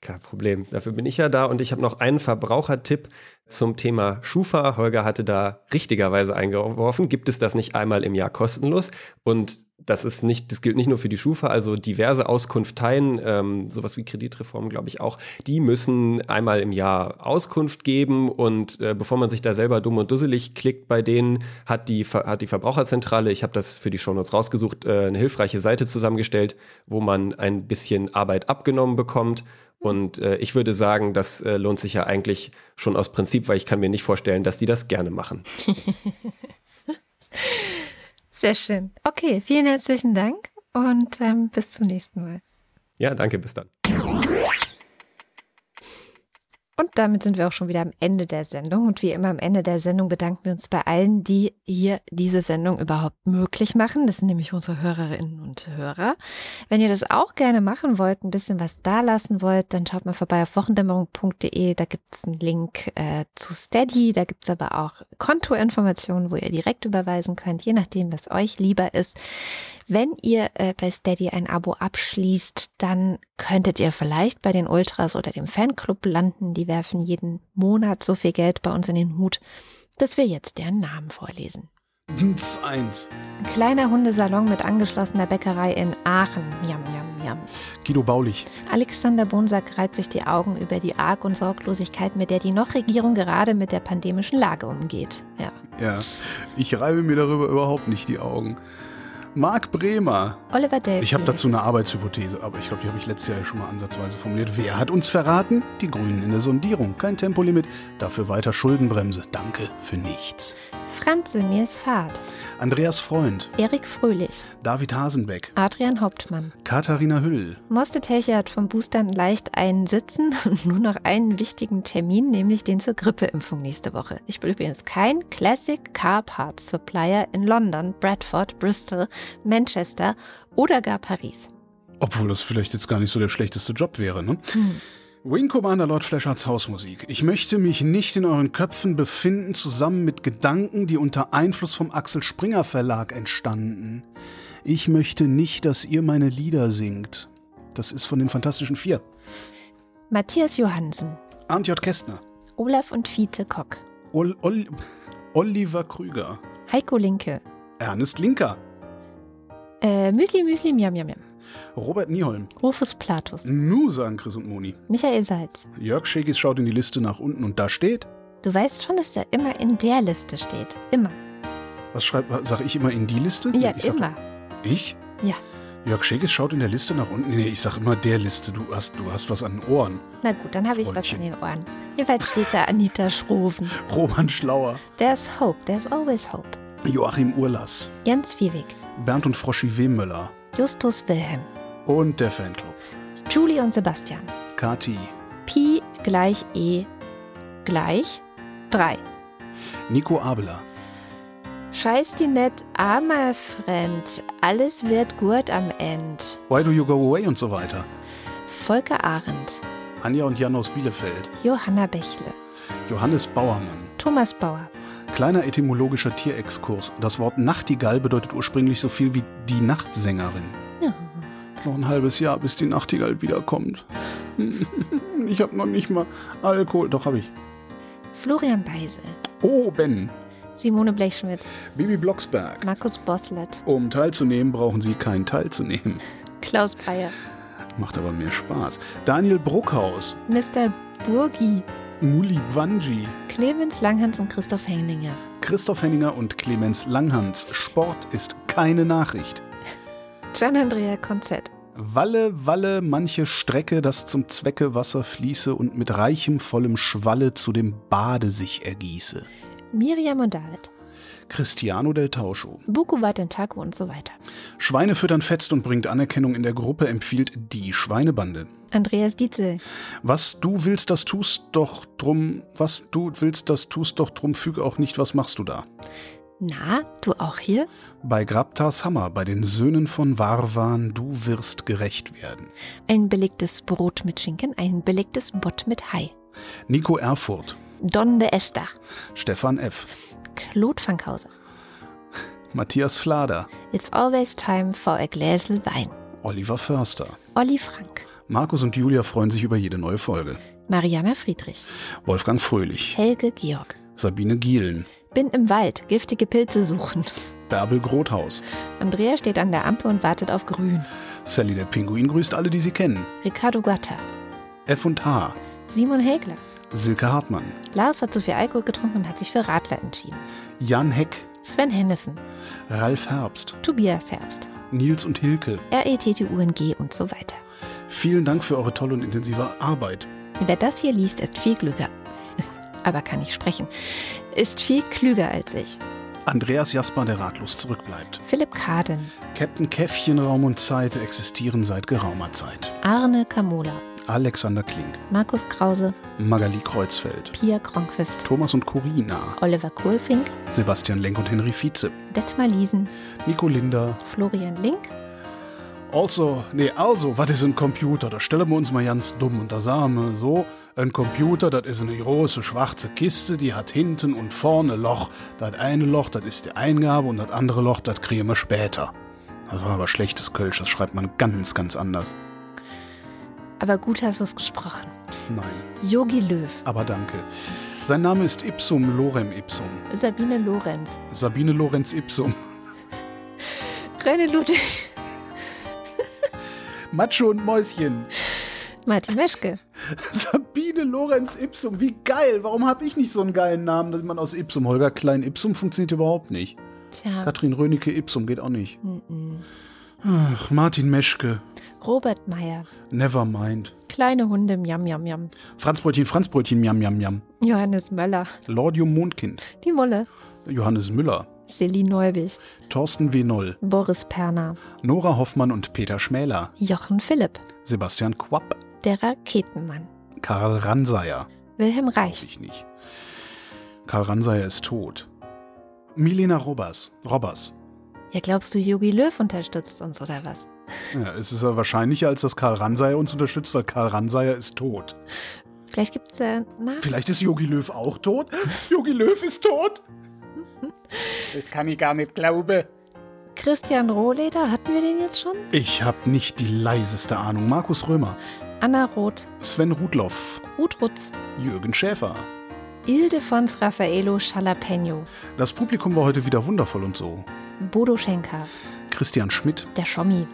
Speaker 5: Kein Problem. Dafür bin ich ja da und ich habe noch einen Verbrauchertipp zum Thema Schufa. Holger hatte da richtigerweise eingeworfen. Gibt es das nicht einmal im Jahr kostenlos? Und das ist nicht, das gilt nicht nur für die Schufa, also diverse Auskunfteien, ähm, sowas wie Kreditreform, glaube ich auch, die müssen einmal im Jahr Auskunft geben und äh, bevor man sich da selber dumm und dusselig klickt, bei denen hat die, hat die Verbraucherzentrale, ich habe das für die Shownotes rausgesucht, äh, eine hilfreiche Seite zusammengestellt, wo man ein bisschen Arbeit abgenommen bekommt und äh, ich würde sagen, das äh, lohnt sich ja eigentlich schon aus Prinzip, weil ich kann mir nicht vorstellen, dass die das gerne machen.
Speaker 2: Sehr schön. Okay, vielen herzlichen Dank und ähm, bis zum nächsten Mal.
Speaker 5: Ja, danke, bis dann.
Speaker 2: Und damit sind wir auch schon wieder am Ende der Sendung. Und wie immer am Ende der Sendung bedanken wir uns bei allen, die hier diese Sendung überhaupt möglich machen. Das sind nämlich unsere Hörerinnen und Hörer. Wenn ihr das auch gerne machen wollt, ein bisschen was da lassen wollt, dann schaut mal vorbei auf wochendämmerung.de. Da gibt es einen Link äh, zu Steady. Da gibt es aber auch Kontoinformationen, wo ihr direkt überweisen könnt, je nachdem, was euch lieber ist. Wenn ihr äh, bei Steady ein Abo abschließt, dann könntet ihr vielleicht bei den Ultras oder dem Fanclub landen. Die werfen jeden Monat so viel Geld bei uns in den Hut, dass wir jetzt deren Namen vorlesen.
Speaker 3: Eins.
Speaker 2: Kleiner Hundesalon mit angeschlossener Bäckerei in Aachen. Miam, miam, miam.
Speaker 3: Guido Baulich.
Speaker 2: Alexander Bonsack reibt sich die Augen über die Arg- und Sorglosigkeit, mit der die Noch-Regierung gerade mit der pandemischen Lage umgeht. Ja.
Speaker 3: Ja, ich reibe mir darüber überhaupt nicht die Augen. Marc Bremer.
Speaker 2: Oliver Delphi.
Speaker 3: Ich habe dazu eine Arbeitshypothese, aber ich glaube, die habe ich letztes Jahr ja schon mal ansatzweise formuliert. Wer hat uns verraten? Die Grünen in der Sondierung. Kein Tempolimit, dafür weiter Schuldenbremse. Danke für nichts.
Speaker 2: Franz Semirs Fahrt.
Speaker 3: Andreas Freund,
Speaker 2: Erik Fröhlich.
Speaker 3: David Hasenbeck,
Speaker 2: Adrian Hauptmann.
Speaker 3: Katharina Hüll,
Speaker 2: Moste Telche hat vom Boostern leicht einen Sitzen und nur noch einen wichtigen Termin, nämlich den zur Grippeimpfung nächste Woche. Ich bin übrigens kein Classic Car Parts Supplier in London, Bradford, Bristol, Manchester oder gar Paris.
Speaker 3: obwohl das vielleicht jetzt gar nicht so der schlechteste Job wäre, ne? Wing Commander Lord Flashards Hausmusik. Ich möchte mich nicht in euren Köpfen befinden, zusammen mit Gedanken, die unter Einfluss vom Axel Springer Verlag entstanden. Ich möchte nicht, dass ihr meine Lieder singt. Das ist von den Fantastischen Vier.
Speaker 2: Matthias Johansen,
Speaker 3: Arndt J. Kästner,
Speaker 2: Olaf und Fiete Kock,
Speaker 3: Ol Ol Oliver Krüger,
Speaker 2: Heiko Linke,
Speaker 3: Ernest Linker,
Speaker 2: äh, Müsli Müsli Miam Miam Miam,
Speaker 3: Robert Nieholm,
Speaker 2: Rufus Platus,
Speaker 3: Nu sagen Chris und Moni.
Speaker 2: Michael Salz.
Speaker 3: Jörg Schäkis schaut in die Liste nach unten und da steht,
Speaker 2: Du weißt schon, dass er immer in der Liste steht. Immer.
Speaker 3: was schreibt, sage ich immer in die Liste?
Speaker 2: Ja,
Speaker 3: ich
Speaker 2: immer.
Speaker 3: Ich?
Speaker 2: Ja.
Speaker 3: Jörg Schäkes schaut in der Liste nach unten. Nee, ich sag immer der Liste. Du hast, du hast was an den Ohren.
Speaker 2: Na gut, dann habe ich was an den Ohren. Jedenfalls steht da Anita Schroven.
Speaker 3: Roman Schlauer,
Speaker 2: There's hope, there's always hope.
Speaker 3: Joachim Urlass,
Speaker 2: Jens Wiewig,
Speaker 3: Bernd und Froschi Wehmöller
Speaker 2: Justus Wilhelm,
Speaker 3: und der Fanclub.
Speaker 2: Julie und Sebastian.
Speaker 3: Kati,
Speaker 2: Pi gleich E gleich 3.
Speaker 3: Nico Abeler,
Speaker 2: Scheiß die net, armer Friend. Alles wird gut am End.
Speaker 3: Why Do You Go Away und so weiter.
Speaker 2: Volker Arendt,
Speaker 3: Anja und Jan aus Bielefeld,
Speaker 2: Johanna Bächle,
Speaker 3: Johannes Bauermann.
Speaker 2: Thomas Bauer,
Speaker 3: Kleiner etymologischer Tierexkurs. Das Wort Nachtigall bedeutet ursprünglich so viel wie die Nachtsängerin.
Speaker 2: Ja.
Speaker 3: Noch ein halbes Jahr, bis die Nachtigall wiederkommt. Ich habe noch nicht mal Alkohol. Doch, habe ich.
Speaker 2: Florian Beisel,
Speaker 3: Oh, Ben.
Speaker 2: Simone Blechschmidt,
Speaker 3: Bibi Blocksberg.
Speaker 2: Markus Boslett,
Speaker 3: Um teilzunehmen, brauchen Sie keinen teilzunehmen.
Speaker 2: Klaus Breyer,
Speaker 3: Macht aber mehr Spaß. Daniel Bruckhaus.
Speaker 2: Mr. Burgi,
Speaker 3: Muli Bwanji.
Speaker 2: Clemens Langhans und Christoph Henninger.
Speaker 3: Christoph Henninger und Clemens Langhans. Sport ist keine Nachricht.
Speaker 2: Gian-Andrea Konzett,
Speaker 3: Walle, Walle, manche Strecke, das zum Zwecke Wasser fließe und mit reichem, vollem Schwalle zu dem Bade sich ergieße.
Speaker 2: Miriam und David,
Speaker 3: Cristiano del Tauscho.
Speaker 2: Buku Watentaku und so weiter.
Speaker 3: Schweine füttern fetzt und bringt Anerkennung in der Gruppe, empfiehlt die Schweinebande.
Speaker 2: Andreas Dietzel,
Speaker 3: Was du willst, das tust doch drum, was du willst, das tust doch drum, füge auch nicht, was machst du da?
Speaker 2: na, du auch hier?
Speaker 3: Bei Grabtars Hammer, bei den Söhnen von Varwan, du wirst gerecht werden.
Speaker 2: Ein belegtes Brot mit Schinken, ein belegtes Bott mit Hai.
Speaker 3: Nico Erfurt,
Speaker 2: Don de Esther,
Speaker 3: Stefan F.,
Speaker 2: Fankhauser.
Speaker 3: Matthias Flader,
Speaker 2: It's always time for a Gläsel Wein.
Speaker 3: Oliver Förster.
Speaker 2: Olli Frank,
Speaker 3: Markus und Julia freuen sich über jede neue Folge.
Speaker 2: Mariana Friedrich,
Speaker 3: Wolfgang Fröhlich,
Speaker 2: Helge Georg.
Speaker 3: Sabine Gielen,
Speaker 2: Bin im Wald, giftige Pilze suchen.
Speaker 3: Bärbel Grothaus,
Speaker 2: Andrea steht an der Ampel und wartet auf Grün.
Speaker 3: Sally der Pinguin grüßt alle, die sie kennen.
Speaker 2: Ricardo Gatta,
Speaker 3: F und H,
Speaker 2: Simon Hegler.
Speaker 3: Silke Hartmann,
Speaker 2: Lars hat zu viel Alkohol getrunken und hat sich für Radler entschieden.
Speaker 3: Jan Heck,
Speaker 2: Sven Hennissen,
Speaker 3: Ralf Herbst,
Speaker 2: Tobias Herbst,
Speaker 3: Nils und Hilke.
Speaker 2: RETTUNG und so weiter.
Speaker 3: Vielen Dank für eure tolle und intensive Arbeit.
Speaker 2: Wer das hier liest, ist viel klüger. Aber kann nicht sprechen. Ist viel klüger als ich.
Speaker 3: Andreas Jasper, der ratlos zurückbleibt.
Speaker 2: Philipp Kaden,
Speaker 3: Captain Käffchen, Raum und Zeit existieren seit geraumer Zeit.
Speaker 2: Arne Kamola,
Speaker 3: Alexander Klink,
Speaker 2: Markus Krause,
Speaker 3: Magali Kreuzfeld,
Speaker 2: Pia Kronquist,
Speaker 3: Thomas und Corina,
Speaker 2: Oliver Kohlfink,
Speaker 3: Sebastian Lenk und Henry Vize,
Speaker 2: Detmar Liesen,
Speaker 3: Nico Linder.
Speaker 2: Florian Link,
Speaker 3: Also, nee, also, was ist ein Computer? Da stellen wir uns mal ganz dumm und da sagen wir so, ein Computer, das ist eine große schwarze Kiste, die hat hinten und vorne Loch. Das eine Loch, das ist die Eingabe und das andere Loch, das kriegen wir später. Das war aber schlechtes Kölsch, das schreibt man ganz, ganz anders.
Speaker 2: Aber gut hast du es gesprochen.
Speaker 3: Nein,
Speaker 2: Yogi Löw,
Speaker 3: aber danke. Sein Name ist Ipsum Lorem Ipsum.
Speaker 2: Sabine Lorenz,
Speaker 3: Sabine Lorenz Ipsum.
Speaker 2: René Ludwig,
Speaker 3: Macho und Mäuschen.
Speaker 2: Martin Meschke.
Speaker 3: Sabine Lorenz Ipsum, wie geil. Warum habe ich nicht so einen geilen Namen, dass man aus Ipsum, Holger Klein Ipsum funktioniert überhaupt nicht.
Speaker 2: Tja,
Speaker 3: Katrin Rönecke Ipsum geht auch nicht.
Speaker 2: mhm.
Speaker 3: Ach, Martin Meschke,
Speaker 2: Robert Meyer,
Speaker 3: Nevermind.
Speaker 2: kleine Hunde, miam, miam, miam.
Speaker 3: Franzbrötchen, Franzbrötchen, miam, miam, miam.
Speaker 2: Johannes Möller,
Speaker 3: Lordium Mondkind.
Speaker 2: die Mulle,
Speaker 3: Johannes Müller.
Speaker 2: Celine Neubig,
Speaker 3: Thorsten W. Noll.
Speaker 2: Boris Perner,
Speaker 3: Nora Hoffmann und Peter Schmäler.
Speaker 2: Jochen Philipp,
Speaker 3: Sebastian Quapp.
Speaker 2: der Raketenmann,
Speaker 3: Karl Ranseier.
Speaker 2: Wilhelm Reich,
Speaker 3: ich nicht. Karl Ranseier ist tot. Milena Robbers. Robbers.
Speaker 2: Ja, glaubst du, Yogi Löw unterstützt uns oder was?
Speaker 3: Ja, es ist ja wahrscheinlicher, als dass Karl Ranseier uns unterstützt, weil Karl Ranseier ist tot.
Speaker 2: Vielleicht gibt es äh, na,
Speaker 3: Vielleicht ist Yogi Löw auch tot? Yogi Löw ist tot? Das kann ich gar nicht glauben.
Speaker 2: Christian Rohleder, hatten wir den jetzt schon?
Speaker 3: Ich habe nicht die leiseste Ahnung. Markus Römer,
Speaker 2: Anna Roth,
Speaker 3: Sven Rudloff,
Speaker 2: Ruth Rutz,
Speaker 3: Jürgen Schäfer.
Speaker 2: Ildefons Raffaello Jalapeno,
Speaker 3: Das Publikum war heute wieder wundervoll und so.
Speaker 2: Bodo Schenker,
Speaker 3: Christian Schmidt,
Speaker 2: der Schommi,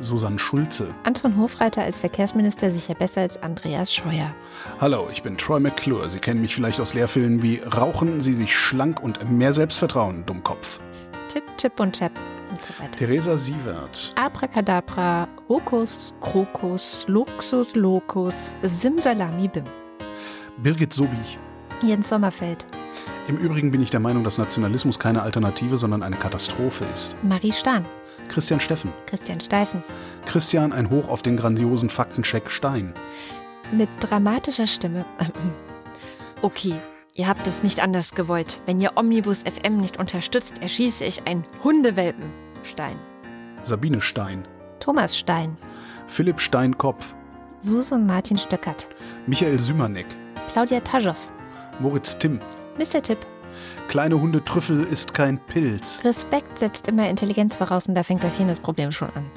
Speaker 3: Susanne Schulze.
Speaker 2: Anton Hofreiter als Verkehrsminister sicher besser als Andreas Scheuer.
Speaker 3: Hallo, ich bin Troy McClure. Sie kennen mich vielleicht aus Lehrfilmen wie Rauchen Sie sich schlank und mehr Selbstvertrauen, Dummkopf.
Speaker 2: Tipp, Chip und Chap und so weiter.
Speaker 3: Theresa Sievert,
Speaker 2: Abracadabra, Hokus, Krokus, Luxus, Locus, Simsalami, Bim.
Speaker 3: Birgit Sobich.
Speaker 2: Jens Sommerfeld,
Speaker 3: Im Übrigen bin ich der Meinung, dass Nationalismus keine Alternative, sondern eine Katastrophe ist.
Speaker 2: Marie Stahn,
Speaker 3: Christian Steffen.
Speaker 2: Christian Steifen.
Speaker 3: Christian, ein Hoch auf den grandiosen Faktencheck Stein.
Speaker 2: Mit dramatischer Stimme. Okay, ihr habt es nicht anders gewollt. Wenn ihr Omnibus FM nicht unterstützt, erschieße ich einen Hundewelpen. Stein.
Speaker 3: Sabine Stein.
Speaker 2: Thomas Stein.
Speaker 3: Philipp Stein-Kopf.
Speaker 2: Sus und Martin Stöckert.
Speaker 3: Michael Sümerneck.
Speaker 2: Claudia Taschow.
Speaker 3: Moritz Timm.
Speaker 2: Mr. Tipp.
Speaker 3: Kleine Hunde Trüffel ist kein Pilz.
Speaker 2: Respekt setzt immer Intelligenz voraus und da fängt bei vielen das Problem schon an.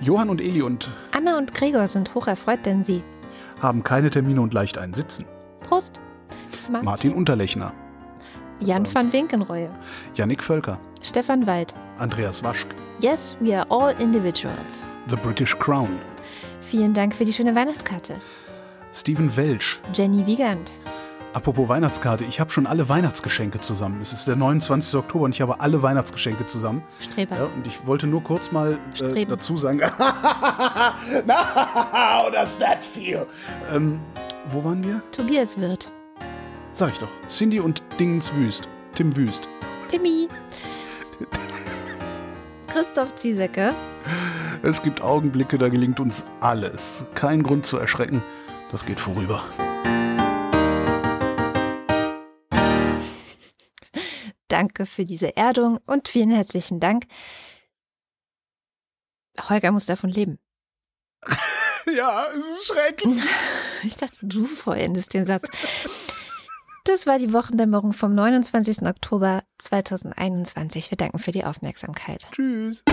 Speaker 3: Johann und Eli und
Speaker 2: Anna und Gregor sind hocherfreut, denn sie.
Speaker 3: haben keine Termine und leicht ein Sitzen.
Speaker 2: Prost. Martin,
Speaker 3: Martin Unterlechner.
Speaker 2: Jan van Winkenreue.
Speaker 3: Yannick Völker.
Speaker 2: Stefan Wald.
Speaker 3: Andreas Waschk.
Speaker 2: Yes, we are all individuals.
Speaker 3: The British Crown.
Speaker 2: Vielen Dank für die schöne Weihnachtskarte.
Speaker 3: Steven Welch.
Speaker 2: Jenny Wiegand.
Speaker 3: Apropos Weihnachtskarte, ich habe schon alle Weihnachtsgeschenke zusammen. Es ist der 29. Oktober und ich habe alle Weihnachtsgeschenke zusammen.
Speaker 2: Streber.
Speaker 3: Ja, und ich wollte nur kurz mal äh, dazu sagen. How does that feel? Ähm, wo waren wir?
Speaker 2: Tobias Wirth.
Speaker 3: Sag ich doch. Cindy und Dingens Wüst. Tim Wüst.
Speaker 2: Timmy. Christoph Ziesecke.
Speaker 3: Es gibt Augenblicke, da gelingt uns alles. Kein Grund zu erschrecken. Das geht vorüber.
Speaker 2: Danke für diese Erdung und vielen herzlichen Dank. Holger muss davon leben.
Speaker 3: Ja, es ist schrecklich.
Speaker 2: Ich dachte, du vollendest den Satz. Das war die Wochendämmerung vom 29. Oktober 2021. Wir danken für die Aufmerksamkeit.
Speaker 3: Tschüss.